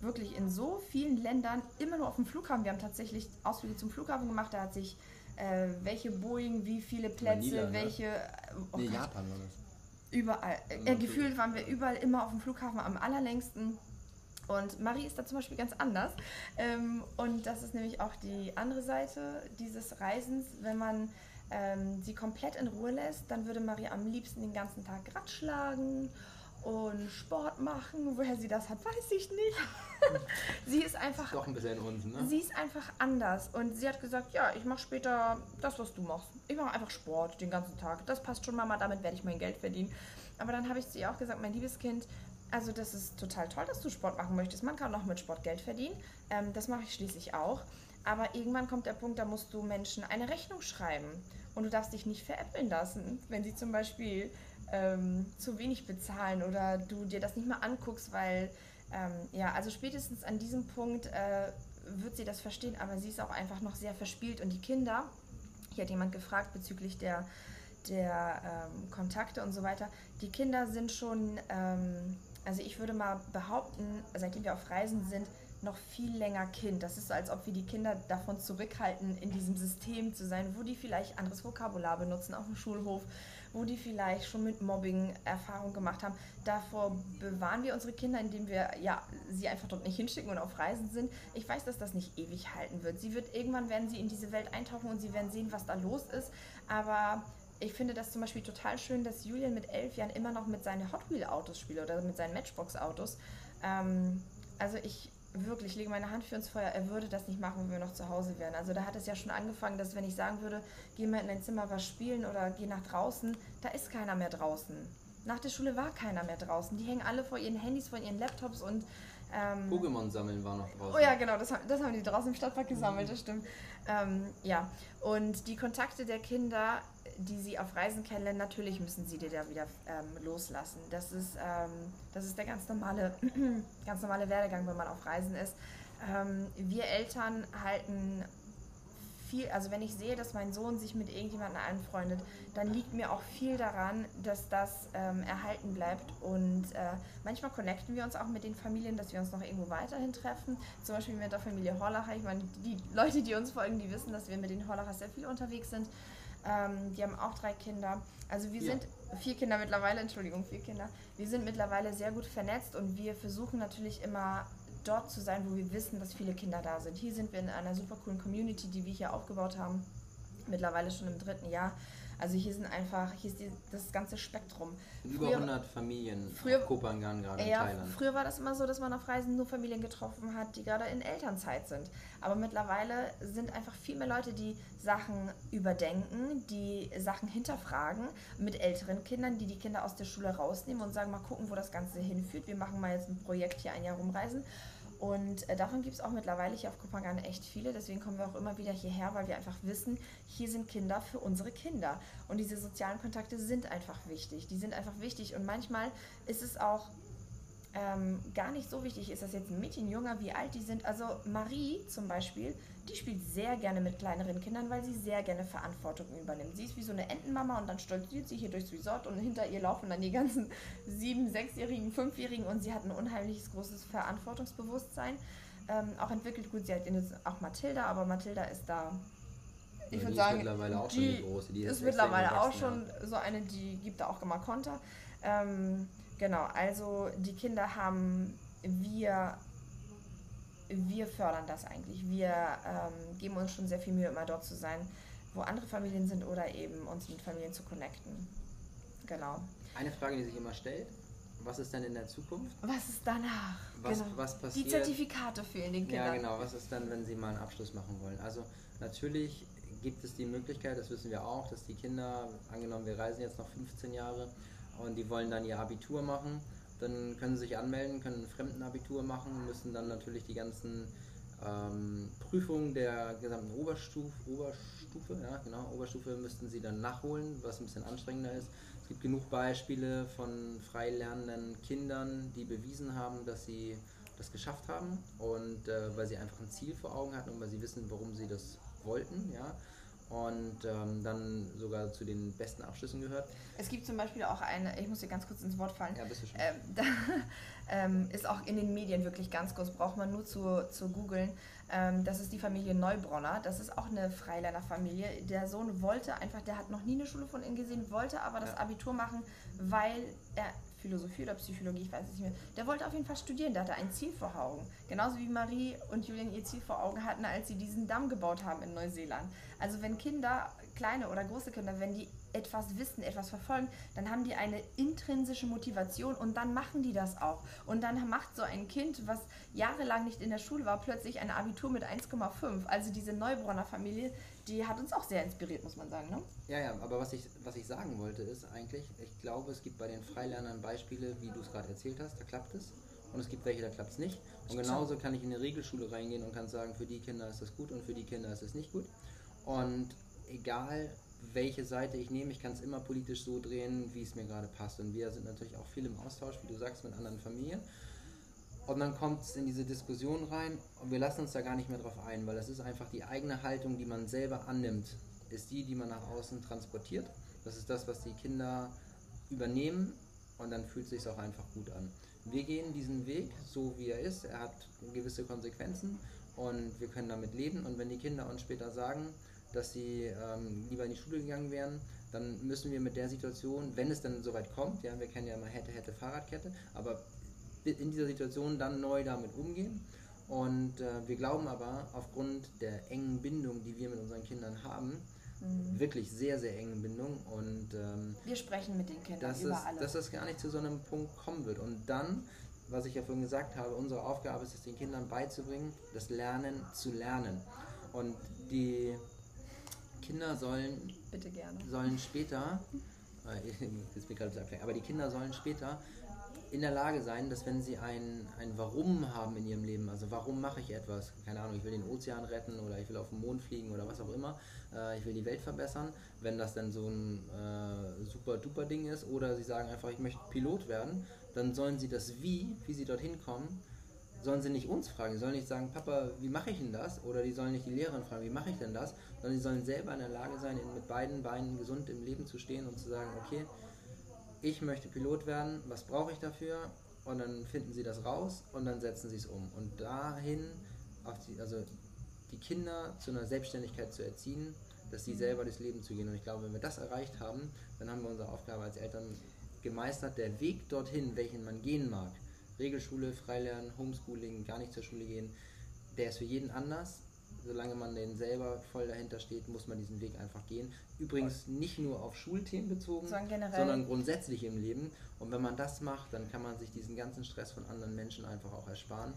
wirklich in so vielen Ländern immer nur auf dem Flughafen. Wir haben tatsächlich Ausflüge zum Flughafen gemacht. Da hat sich äh, welche Boeing, wie viele Plätze, Manila, ne? welche. Ne? Oh nee, Japan war das. Überall. Äh, gefühlt waren wir überall immer auf dem Flughafen am allerlängsten. Und Marie ist da zum Beispiel ganz anders. Ähm, und das ist nämlich auch die andere Seite dieses Reisens. Wenn man ähm, sie komplett in Ruhe lässt, dann würde Marie am liebsten den ganzen Tag Rad schlagen und Sport machen. Woher sie das hat, weiß ich nicht. sie ist einfach. Doch ein bisschen uns, ne? Sie ist einfach anders. Und sie hat gesagt: Ja, ich mache später das, was du machst. Ich mache einfach Sport den ganzen Tag. Das passt schon, Mama, damit werde ich mein Geld verdienen. Aber dann habe ich zu ihr auch gesagt: Mein liebes Kind, also das ist total toll, dass du Sport machen möchtest. Man kann auch mit Sport Geld verdienen. Ähm, das mache ich schließlich auch. Aber irgendwann kommt der Punkt, da musst du Menschen eine Rechnung schreiben. Und du darfst dich nicht veräppeln lassen, wenn sie zum Beispiel ähm, zu wenig bezahlen oder du dir das nicht mal anguckst, weil, ähm, ja, also spätestens an diesem Punkt äh, wird sie das verstehen, aber sie ist auch einfach noch sehr verspielt. Und die Kinder, hier hat jemand gefragt bezüglich der, der ähm, Kontakte und so weiter, die Kinder sind schon, ähm, also ich würde mal behaupten, seitdem wir auf Reisen sind, noch viel länger Kind. Das ist so, als ob wir die Kinder davon zurückhalten, in diesem System zu sein, wo die vielleicht anderes Vokabular benutzen auf dem Schulhof, wo die vielleicht schon mit Mobbing Erfahrung gemacht haben. Davor bewahren wir unsere Kinder, indem wir ja, sie einfach dort nicht hinschicken und auf Reisen sind. Ich weiß, dass das nicht ewig halten wird. Sie wird irgendwann werden sie in diese Welt eintauchen und sie werden sehen, was da los ist. Aber ich finde das zum Beispiel total schön, dass Julian mit elf Jahren immer noch mit seinen Hot Wheel Autos spielt oder mit seinen Matchbox Autos. Ähm, also ich wirklich, ich lege meine Hand für ins Feuer, er würde das nicht machen, wenn wir noch zu Hause wären. Also da hat es ja schon angefangen, dass wenn ich sagen würde, geh mal in dein Zimmer was spielen oder geh nach draußen, da ist keiner mehr draußen. Nach der Schule war keiner mehr draußen. Die hängen alle vor ihren Handys, vor ihren Laptops und ähm, Pokémon sammeln war noch draußen. Oh ja, genau, das, das haben die draußen im Stadtpark gesammelt, das stimmt. Ähm, ja, und die Kontakte der Kinder die sie auf Reisen kennenlernen, natürlich müssen sie dir da wieder ähm, loslassen. Das ist, ähm, das ist der ganz normale, ganz normale Werdegang, wenn man auf Reisen ist. Ähm, wir Eltern halten viel, also wenn ich sehe, dass mein Sohn sich mit irgendjemandem anfreundet, dann liegt mir auch viel daran, dass das ähm, erhalten bleibt. Und äh, manchmal connecten wir uns auch mit den Familien, dass wir uns noch irgendwo weiterhin treffen. Zum Beispiel mit der Familie Horlacher. Ich meine, die Leute, die uns folgen, die wissen, dass wir mit den Horlachers sehr viel unterwegs sind. Ähm, die haben auch drei Kinder. Also wir ja. sind vier Kinder mittlerweile, Entschuldigung, vier Kinder. Wir sind mittlerweile sehr gut vernetzt und wir versuchen natürlich immer dort zu sein, wo wir wissen, dass viele Kinder da sind. Hier sind wir in einer super coolen Community, die wir hier aufgebaut haben. Mittlerweile schon im dritten Jahr. Also hier sind einfach, hier ist die, das ganze Spektrum. Über früher, 100 Familien früher, auf Kopangan gerade ja, in Thailand. Früher war das immer so, dass man auf Reisen nur Familien getroffen hat, die gerade in Elternzeit sind. Aber mittlerweile sind einfach viel mehr Leute, die Sachen überdenken, die Sachen hinterfragen mit älteren Kindern, die die Kinder aus der Schule rausnehmen und sagen, mal gucken, wo das Ganze hinführt. Wir machen mal jetzt ein Projekt hier ein Jahr rumreisen und äh, davon gibt es auch mittlerweile hier auf Kopangan echt viele. Deswegen kommen wir auch immer wieder hierher, weil wir einfach wissen, hier sind Kinder für unsere Kinder. Und diese sozialen Kontakte sind einfach wichtig. Die sind einfach wichtig. Und manchmal ist es auch ähm, gar nicht so wichtig, ist das jetzt ein Mädchen, Junger, wie alt die sind. Also Marie zum Beispiel, die spielt sehr gerne mit kleineren Kindern, weil sie sehr gerne Verantwortung übernimmt. Sie ist wie so eine Entenmama und dann stolziert sie hier durchs Resort und hinter ihr laufen dann die ganzen sieben, sechsjährigen, fünfjährigen und sie hat ein unheimliches großes Verantwortungsbewusstsein. Ähm, auch entwickelt gut, sie hat jetzt auch Mathilda, aber Mathilda ist da ich würde sagen, mittlerweile auch die schon große. Die ist, ist mittlerweile auch schon so eine, die gibt da auch immer Konter. Ähm, genau, also die Kinder haben wir wir fördern das eigentlich. Wir ähm, geben uns schon sehr viel Mühe, immer dort zu sein, wo andere Familien sind oder eben uns mit Familien zu connecten. Genau. Eine Frage, die sich immer stellt. Was ist denn in der Zukunft? Was ist danach? Was, genau. was passiert? Die Zertifikate fehlen den Kindern. Ja, genau. Was ist dann, wenn sie mal einen Abschluss machen wollen? Also natürlich gibt es die Möglichkeit, das wissen wir auch, dass die Kinder, angenommen wir reisen jetzt noch 15 Jahre und die wollen dann ihr Abitur machen dann können sie sich anmelden, können ein Fremdenabitur machen, müssen dann natürlich die ganzen ähm, Prüfungen der gesamten Oberstufe, Oberstufe, ja genau, Oberstufe müssten sie dann nachholen, was ein bisschen anstrengender ist. Es gibt genug Beispiele von frei lernenden Kindern, die bewiesen haben, dass sie das geschafft haben und äh, weil sie einfach ein Ziel vor Augen hatten und weil sie wissen, warum sie das wollten, ja und ähm, dann sogar zu den besten Abschlüssen gehört. Es gibt zum Beispiel auch eine, ich muss dir ganz kurz ins Wort fallen. Ja, bist du schon. Ähm, da, ähm, ist auch in den Medien wirklich ganz kurz, braucht man nur zu, zu googeln. Ähm, das ist die Familie Neubronner. Das ist auch eine Freilerner-Familie. Der Sohn wollte einfach, der hat noch nie eine Schule von innen gesehen, wollte aber das ja. Abitur machen, weil er Philosophie oder Psychologie, ich weiß es nicht mehr. Der wollte auf jeden Fall studieren, der hatte ein Ziel vor Augen. Genauso wie Marie und Julian ihr Ziel vor Augen hatten, als sie diesen Damm gebaut haben in Neuseeland. Also wenn Kinder, kleine oder große Kinder, wenn die etwas wissen, etwas verfolgen, dann haben die eine intrinsische Motivation und dann machen die das auch. Und dann macht so ein Kind, was jahrelang nicht in der Schule war, plötzlich ein Abitur mit 1,5. Also diese Neubronner Familie, die hat uns auch sehr inspiriert, muss man sagen. Ne? Ja, ja, aber was ich, was ich sagen wollte ist eigentlich, ich glaube, es gibt bei den Freilernern Beispiele, wie du es gerade erzählt hast, da klappt es. Und es gibt welche, da klappt es nicht. Und genauso kann ich in eine Regelschule reingehen und kann sagen, für die Kinder ist das gut und für die Kinder ist es nicht gut. Und egal, welche Seite ich nehme, ich kann es immer politisch so drehen, wie es mir gerade passt. Und wir sind natürlich auch viel im Austausch, wie du sagst, mit anderen Familien. Und dann kommt es in diese Diskussion rein und wir lassen uns da gar nicht mehr drauf ein, weil das ist einfach die eigene Haltung, die man selber annimmt, ist die, die man nach außen transportiert. Das ist das, was die Kinder übernehmen und dann fühlt es sich auch einfach gut an. Wir gehen diesen Weg, so wie er ist. Er hat gewisse Konsequenzen und wir können damit leben. Und wenn die Kinder uns später sagen, dass sie ähm, lieber in die Schule gegangen wären, dann müssen wir mit der Situation, wenn es dann soweit kommt, ja, wir kennen ja immer hätte, hätte, Fahrradkette, aber in dieser Situation dann neu damit umgehen. Und äh, wir glauben aber, aufgrund der engen Bindung, die wir mit unseren Kindern haben, mhm. wirklich sehr, sehr engen Bindung. Und ähm, wir sprechen mit den Kindern dass über es, alles. Dass es gar nicht zu so einem Punkt kommen wird. Und dann, was ich ja vorhin gesagt habe, unsere Aufgabe ist es, den Kindern beizubringen, das Lernen zu lernen. Und die Kinder sollen, sollen später, äh, aber die Kinder sollen später in der Lage sein, dass wenn sie ein, ein Warum haben in ihrem Leben, also warum mache ich etwas, keine Ahnung, ich will den Ozean retten oder ich will auf den Mond fliegen oder was auch immer, äh, ich will die Welt verbessern, wenn das dann so ein äh, super duper Ding ist oder sie sagen einfach, ich möchte Pilot werden, dann sollen sie das Wie, wie sie dorthin kommen, sollen sie nicht uns fragen, sie sollen nicht sagen, Papa, wie mache ich denn das? Oder die sollen nicht die Lehrerin fragen, wie mache ich denn das? Sondern sie sollen selber in der Lage sein, mit beiden Beinen gesund im Leben zu stehen und zu sagen, okay, ich möchte Pilot werden, was brauche ich dafür? Und dann finden sie das raus und dann setzen sie es um. Und dahin, die, also die Kinder zu einer Selbstständigkeit zu erziehen, dass sie selber durchs Leben zu gehen. Und ich glaube, wenn wir das erreicht haben, dann haben wir unsere Aufgabe als Eltern gemeistert. Der Weg dorthin, welchen man gehen mag, Regelschule, Freilernen, Homeschooling, gar nicht zur Schule gehen, der ist für jeden anders solange man den selber voll dahinter steht, muss man diesen Weg einfach gehen. Übrigens nicht nur auf Schulthemen bezogen, sondern grundsätzlich im Leben. Und wenn man das macht, dann kann man sich diesen ganzen Stress von anderen Menschen einfach auch ersparen.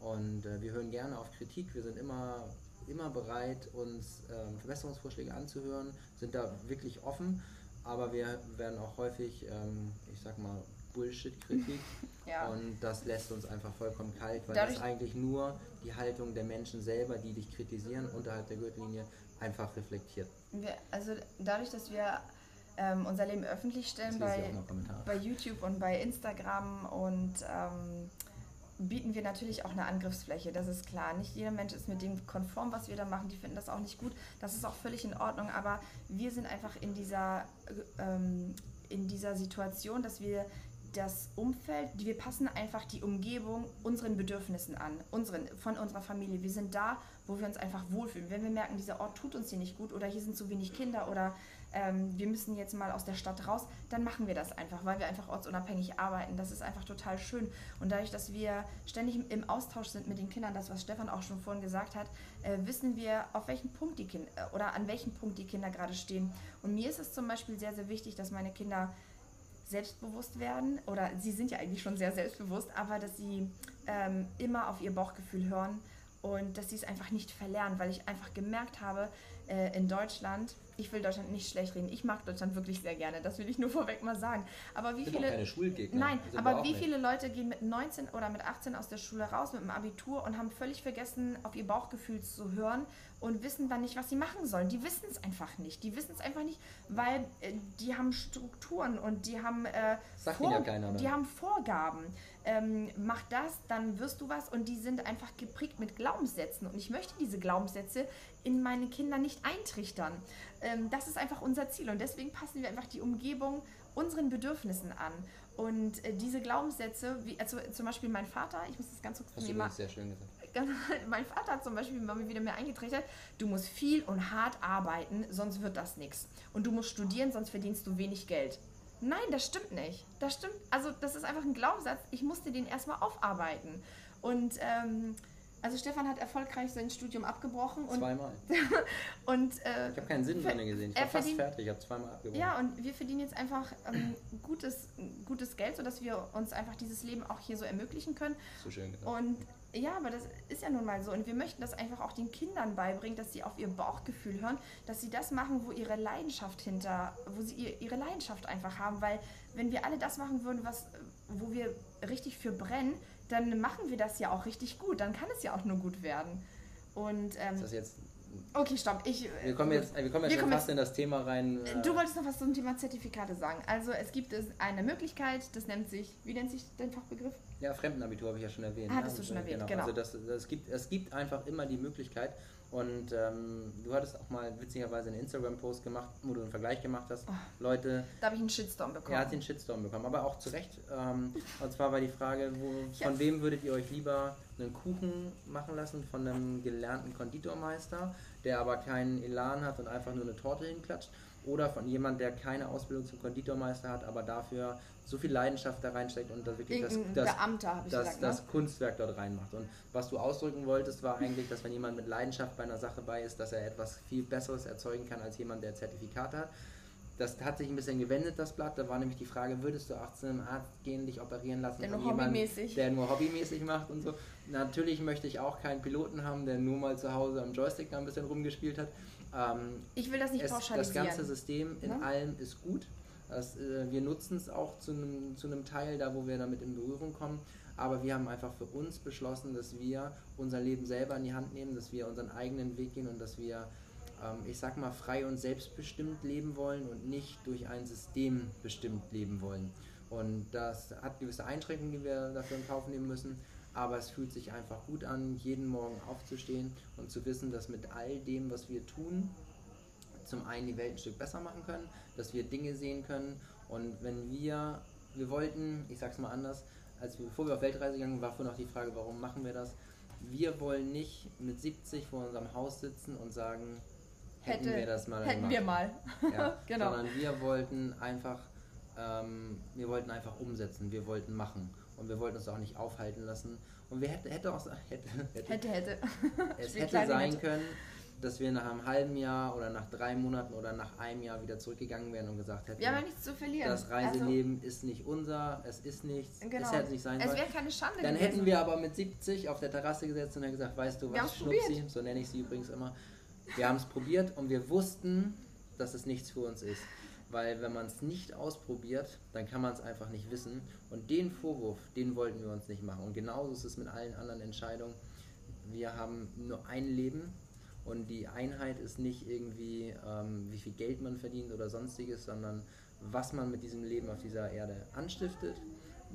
Und äh, wir hören gerne auf Kritik. Wir sind immer, immer bereit, uns ähm, Verbesserungsvorschläge anzuhören, sind da wirklich offen. Aber wir werden auch häufig, ähm, ich sag mal, Bullshit-Kritik. ja. Und das lässt uns einfach vollkommen kalt, weil Dadurch das eigentlich nur die Haltung der Menschen selber, die dich kritisieren, unterhalb der Gürtellinie einfach reflektiert. Wir, also dadurch, dass wir ähm, unser Leben öffentlich stellen bei, bei YouTube und bei Instagram und ähm, bieten wir natürlich auch eine Angriffsfläche, das ist klar. Nicht jeder Mensch ist mit dem konform, was wir da machen. Die finden das auch nicht gut. Das ist auch völlig in Ordnung. Aber wir sind einfach in dieser, ähm, in dieser Situation, dass wir das Umfeld, wir passen einfach die Umgebung unseren Bedürfnissen an, unseren, von unserer Familie. Wir sind da, wo wir uns einfach wohlfühlen. Wenn wir merken, dieser Ort tut uns hier nicht gut oder hier sind zu wenig Kinder oder ähm, wir müssen jetzt mal aus der Stadt raus, dann machen wir das einfach, weil wir einfach ortsunabhängig arbeiten. Das ist einfach total schön. Und dadurch, dass wir ständig im Austausch sind mit den Kindern, das, was Stefan auch schon vorhin gesagt hat, äh, wissen wir, auf welchem Punkt die Kinder äh, oder an welchem Punkt die Kinder gerade stehen. Und mir ist es zum Beispiel sehr, sehr wichtig, dass meine Kinder selbstbewusst werden, oder sie sind ja eigentlich schon sehr selbstbewusst, aber dass sie ähm, immer auf ihr Bauchgefühl hören und dass sie es einfach nicht verlernen, weil ich einfach gemerkt habe, äh, in Deutschland ich will Deutschland nicht schlecht reden. Ich mag Deutschland wirklich sehr gerne. Das will ich nur vorweg mal sagen. Aber wie sind viele. keine Schulgegner. Nein, aber wie nicht. viele Leute gehen mit 19 oder mit 18 aus der Schule raus mit dem Abitur und haben völlig vergessen, auf ihr Bauchgefühl zu hören und wissen dann nicht, was sie machen sollen. Die wissen es einfach nicht. Die wissen es einfach nicht, weil äh, die haben Strukturen und die haben, äh, Vor ja keiner, die haben Vorgaben. Ähm, mach das, dann wirst du was und die sind einfach geprägt mit Glaubenssätzen und ich möchte diese Glaubenssätze in meine Kinder nicht eintrichtern. Ähm, das ist einfach unser Ziel und deswegen passen wir einfach die Umgebung unseren Bedürfnissen an. Und äh, diese Glaubenssätze, wie also zum Beispiel mein Vater, ich muss das ganz kurz Hast du sehr schön gesagt. mein Vater hat zum Beispiel mir wieder mehr eingetrichtert, du musst viel und hart arbeiten, sonst wird das nichts. Und du musst studieren, sonst verdienst du wenig Geld. Nein, das stimmt nicht. Das stimmt, also das ist einfach ein Glaubenssatz. Ich musste den erstmal aufarbeiten. Und ähm, also Stefan hat erfolgreich sein Studium abgebrochen. Und, zweimal. und, äh, ich habe keinen Sinn drin gesehen. Ich war fast fertig, ich habe zweimal abgebrochen. Ja, und wir verdienen jetzt einfach ähm, gutes, gutes Geld, sodass wir uns einfach dieses Leben auch hier so ermöglichen können. So schön gesagt. Und ja, aber das ist ja nun mal so. Und wir möchten das einfach auch den Kindern beibringen, dass sie auf ihr Bauchgefühl hören, dass sie das machen, wo ihre Leidenschaft hinter, wo sie ihre Leidenschaft einfach haben. Weil wenn wir alle das machen würden, was, wo wir richtig für brennen, dann machen wir das ja auch richtig gut. Dann kann es ja auch nur gut werden. Und, ähm, ist das jetzt Okay, stopp. Ich, wir kommen jetzt, wir kommen jetzt wir kommen fast jetzt, in das Thema rein. Äh, du wolltest noch was zum Thema Zertifikate sagen. Also es gibt eine Möglichkeit, das nennt sich, wie nennt sich dein Fachbegriff? Ja, Fremdenabitur habe ich ja schon erwähnt. Hattest ja, du schon erwähnt, genau. genau. Also das, das gibt, es gibt einfach immer die Möglichkeit, und ähm, du hattest auch mal witzigerweise einen Instagram-Post gemacht, wo du einen Vergleich gemacht hast. Oh, Leute. Da habe ich einen Shitstorm bekommen. Er hat den Shitstorm bekommen, aber auch zu Recht. Ähm, und zwar war die Frage, wo, von ja. wem würdet ihr euch lieber einen Kuchen machen lassen? Von einem gelernten Konditormeister, der aber keinen Elan hat und einfach nur eine Torte hinklatscht? Oder von jemand, der keine Ausbildung zum Konditormeister hat, aber dafür so viel Leidenschaft da reinsteckt und da wirklich das, das, Beamter, das, gesagt, das ne? Kunstwerk dort reinmacht. Und was du ausdrücken wolltest, war eigentlich, dass wenn jemand mit Leidenschaft bei einer Sache bei ist, dass er etwas viel Besseres erzeugen kann als jemand, der Zertifikate hat. Das hat sich ein bisschen gewendet, das Blatt. Da war nämlich die Frage, würdest du 18 im Arzt gehen, dich operieren lassen der von jemandem, der nur hobbymäßig macht und so. Natürlich möchte ich auch keinen Piloten haben, der nur mal zu Hause am Joystick da ein bisschen rumgespielt hat. Ähm, ich will das nicht es, pauschalisieren. Das ganze System in ja? allem ist gut. Das, äh, wir nutzen es auch zu einem, zu einem Teil, da wo wir damit in Berührung kommen. Aber wir haben einfach für uns beschlossen, dass wir unser Leben selber in die Hand nehmen, dass wir unseren eigenen Weg gehen und dass wir, ähm, ich sag mal, frei und selbstbestimmt leben wollen und nicht durch ein System bestimmt leben wollen. Und das hat gewisse Einschränkungen, die wir dafür in Kauf nehmen müssen. Aber es fühlt sich einfach gut an, jeden Morgen aufzustehen und zu wissen, dass mit all dem, was wir tun, zum einen die Welt ein Stück besser machen können, dass wir Dinge sehen können. Und wenn wir, wir wollten, ich sag's mal anders, als wir, bevor wir auf Weltreise gegangen war vorhin noch die Frage, warum machen wir das? Wir wollen nicht mit 70 vor unserem Haus sitzen und sagen, hätten Hätte, wir das mal Hätten gemacht. wir mal. Ja, genau. Sondern wir wollten einfach, ähm, wir wollten einfach umsetzen, wir wollten machen. Und wir wollten uns auch nicht aufhalten lassen. Und wir hätte, hätte auch hätte, hätte, hätte, hätte. es hätte sein können, dass wir nach einem halben Jahr oder nach drei Monaten oder nach einem Jahr wieder zurückgegangen wären und gesagt hätten, wir haben ja nichts zu verlieren. Das Reiseleben also, ist nicht unser, es ist nichts, genau. es hätte nicht sein sollen. Es wäre keine Schande Dann gewesen. hätten wir aber mit 70 auf der Terrasse gesetzt und dann gesagt, weißt du was, Schnupsi, so nenne ich sie übrigens immer. Wir haben es probiert und wir wussten, dass es nichts für uns ist. Weil wenn man es nicht ausprobiert, dann kann man es einfach nicht wissen. Und den Vorwurf, den wollten wir uns nicht machen. Und genauso ist es mit allen anderen Entscheidungen. Wir haben nur ein Leben und die Einheit ist nicht irgendwie, ähm, wie viel Geld man verdient oder sonstiges, sondern was man mit diesem Leben auf dieser Erde anstiftet,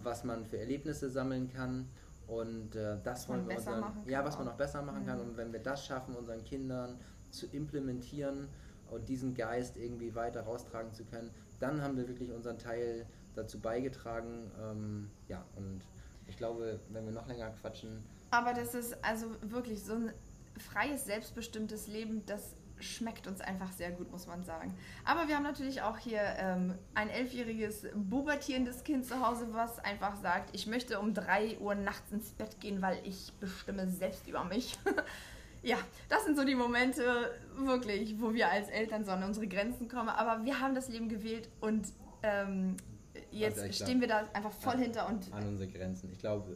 was man für Erlebnisse sammeln kann. Und äh, das wollen wir unseren, ja, was man noch besser machen mhm. kann. Und wenn wir das schaffen, unseren Kindern zu implementieren und diesen Geist irgendwie weiter raustragen zu können, dann haben wir wirklich unseren Teil dazu beigetragen. Ähm, ja, und ich glaube, wenn wir noch länger quatschen. Aber das ist also wirklich so ein freies, selbstbestimmtes Leben, das schmeckt uns einfach sehr gut, muss man sagen. Aber wir haben natürlich auch hier ähm, ein elfjähriges, pubertierendes Kind zu Hause, was einfach sagt, ich möchte um 3 Uhr nachts ins Bett gehen, weil ich bestimme selbst über mich. ja, das sind so die Momente, wirklich, wo wir als Eltern so an unsere Grenzen kommen. Aber wir haben das Leben gewählt und ähm, jetzt Also stehen wir da einfach voll an, hinter und an unsere Grenzen. Ich glaube,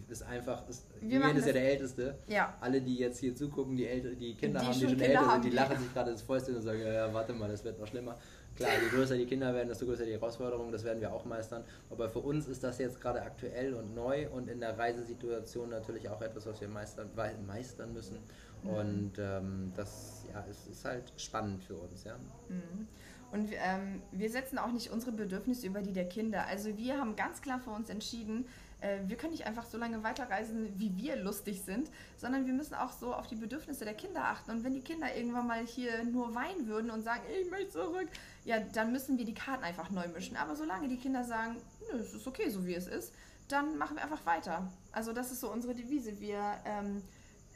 es ist einfach, ist, Wir machen Julian ist ja der Älteste. ja. Alle, die jetzt hier zugucken, die, Älte, die Kinder Die haben, die schon Kinder älter sind, die die- lachen sich gerade das Fäustchen und sagen, ja, ja, warte mal, das wird noch schlimmer. Klar, je größer die Kinder werden, desto größer die Herausforderung, das werden wir auch meistern. Aber für uns ist das jetzt gerade aktuell und neu und in der Reisesituation natürlich auch etwas, was wir meistern, meistern müssen. Mhm. Und ähm, das ja, es ist halt spannend für uns. Ja. Mhm. Und ähm, wir setzen auch nicht unsere Bedürfnisse über die der Kinder. Also wir haben ganz klar für uns entschieden, äh, wir können nicht einfach so lange weiterreisen, wie wir lustig sind, sondern wir müssen auch so auf die Bedürfnisse der Kinder achten. Und wenn die Kinder irgendwann mal hier nur weinen würden und sagen, ich möchte zurück, ja, dann müssen wir die Karten einfach neu mischen. Aber solange die Kinder sagen, nö, es ist okay, so wie es ist, dann machen wir einfach weiter. Also das ist so unsere Devise. Wir ähm,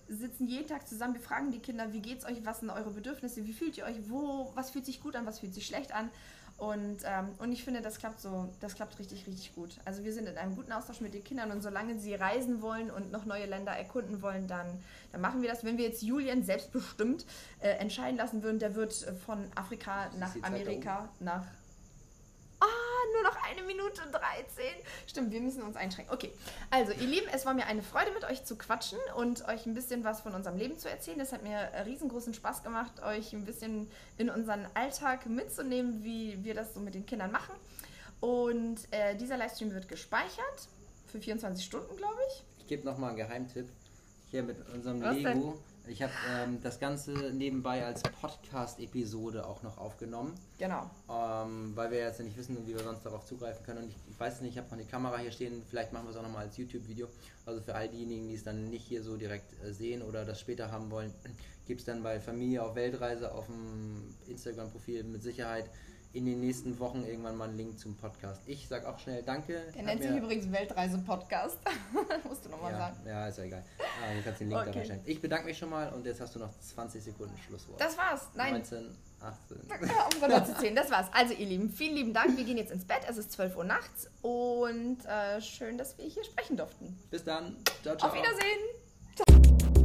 sitzen jeden Tag zusammen, wir fragen die Kinder, wie geht's euch, was sind eure Bedürfnisse, wie fühlt ihr euch, wo, was fühlt sich gut an, was fühlt sich schlecht an. Und, ähm, und ich finde, das klappt so, das klappt richtig, richtig gut. Also wir sind in einem guten Austausch mit den Kindern und solange sie reisen wollen und noch neue Länder erkunden wollen, dann, dann machen wir das. Wenn wir jetzt Julian selbstbestimmt äh, entscheiden lassen würden, der wird von Afrika nach Amerika, nach nur noch eine Minute 13. Stimmt, wir müssen uns einschränken. Okay, also ihr Lieben, es war mir eine Freude mit euch zu quatschen und euch ein bisschen was von unserem Leben zu erzählen. Es hat mir riesengroßen Spaß gemacht, euch ein bisschen in unseren Alltag mitzunehmen, wie wir das so mit den Kindern machen. Und äh, dieser Livestream wird gespeichert für 24 Stunden, glaube ich. Ich gebe nochmal einen Geheimtipp. Hier mit unserem Was denn? Ich habe ähm, das Ganze nebenbei als Podcast-Episode auch noch aufgenommen. Genau. Ähm, weil wir jetzt nicht wissen, wie wir sonst darauf zugreifen können. Und ich, ich weiß nicht, ich habe noch die Kamera hier stehen, vielleicht machen wir es auch nochmal als YouTube-Video. Also für all diejenigen, die es dann nicht hier so direkt äh, sehen oder das später haben wollen, gibt es dann bei Familie auf Weltreise auf dem Instagram-Profil mit Sicherheit in den nächsten Wochen irgendwann mal einen Link zum Podcast. Ich sag auch schnell Danke. Der nennt sich übrigens Weltreise-Podcast. musst du nochmal ja, sagen. ja, ist ja egal. Ah, du kannst den Link Okay. da reinstellen. Ich bedanke mich schon mal und jetzt hast du noch 20 Sekunden Schlusswort. Das war's. Nein, 19, 18. Ja, um zu zählen. Das war's. Also, ihr Lieben, vielen lieben Dank. Wir gehen jetzt ins Bett. Es ist 12 Uhr nachts und äh, schön, dass wir hier sprechen durften. Bis dann. Ciao, ciao. Auf Wiedersehen.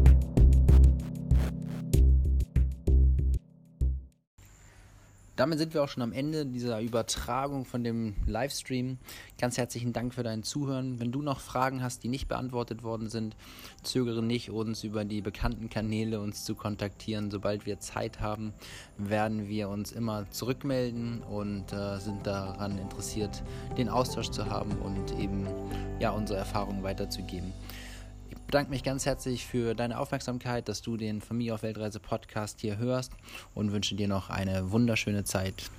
Damit sind wir auch schon am Ende dieser Übertragung von dem Livestream. Ganz herzlichen Dank für dein Zuhören. Wenn du noch Fragen hast, die nicht beantwortet worden sind, zögere nicht, uns über die bekannten Kanäle uns zu kontaktieren. Sobald wir Zeit haben, werden wir uns immer zurückmelden und äh, sind daran interessiert, den Austausch zu haben und eben ja unsere Erfahrungen weiterzugeben. Ich bedanke mich ganz herzlich für deine Aufmerksamkeit, dass du den Familie auf Weltreise Podcast hier hörst und wünsche dir noch eine wunderschöne Zeit.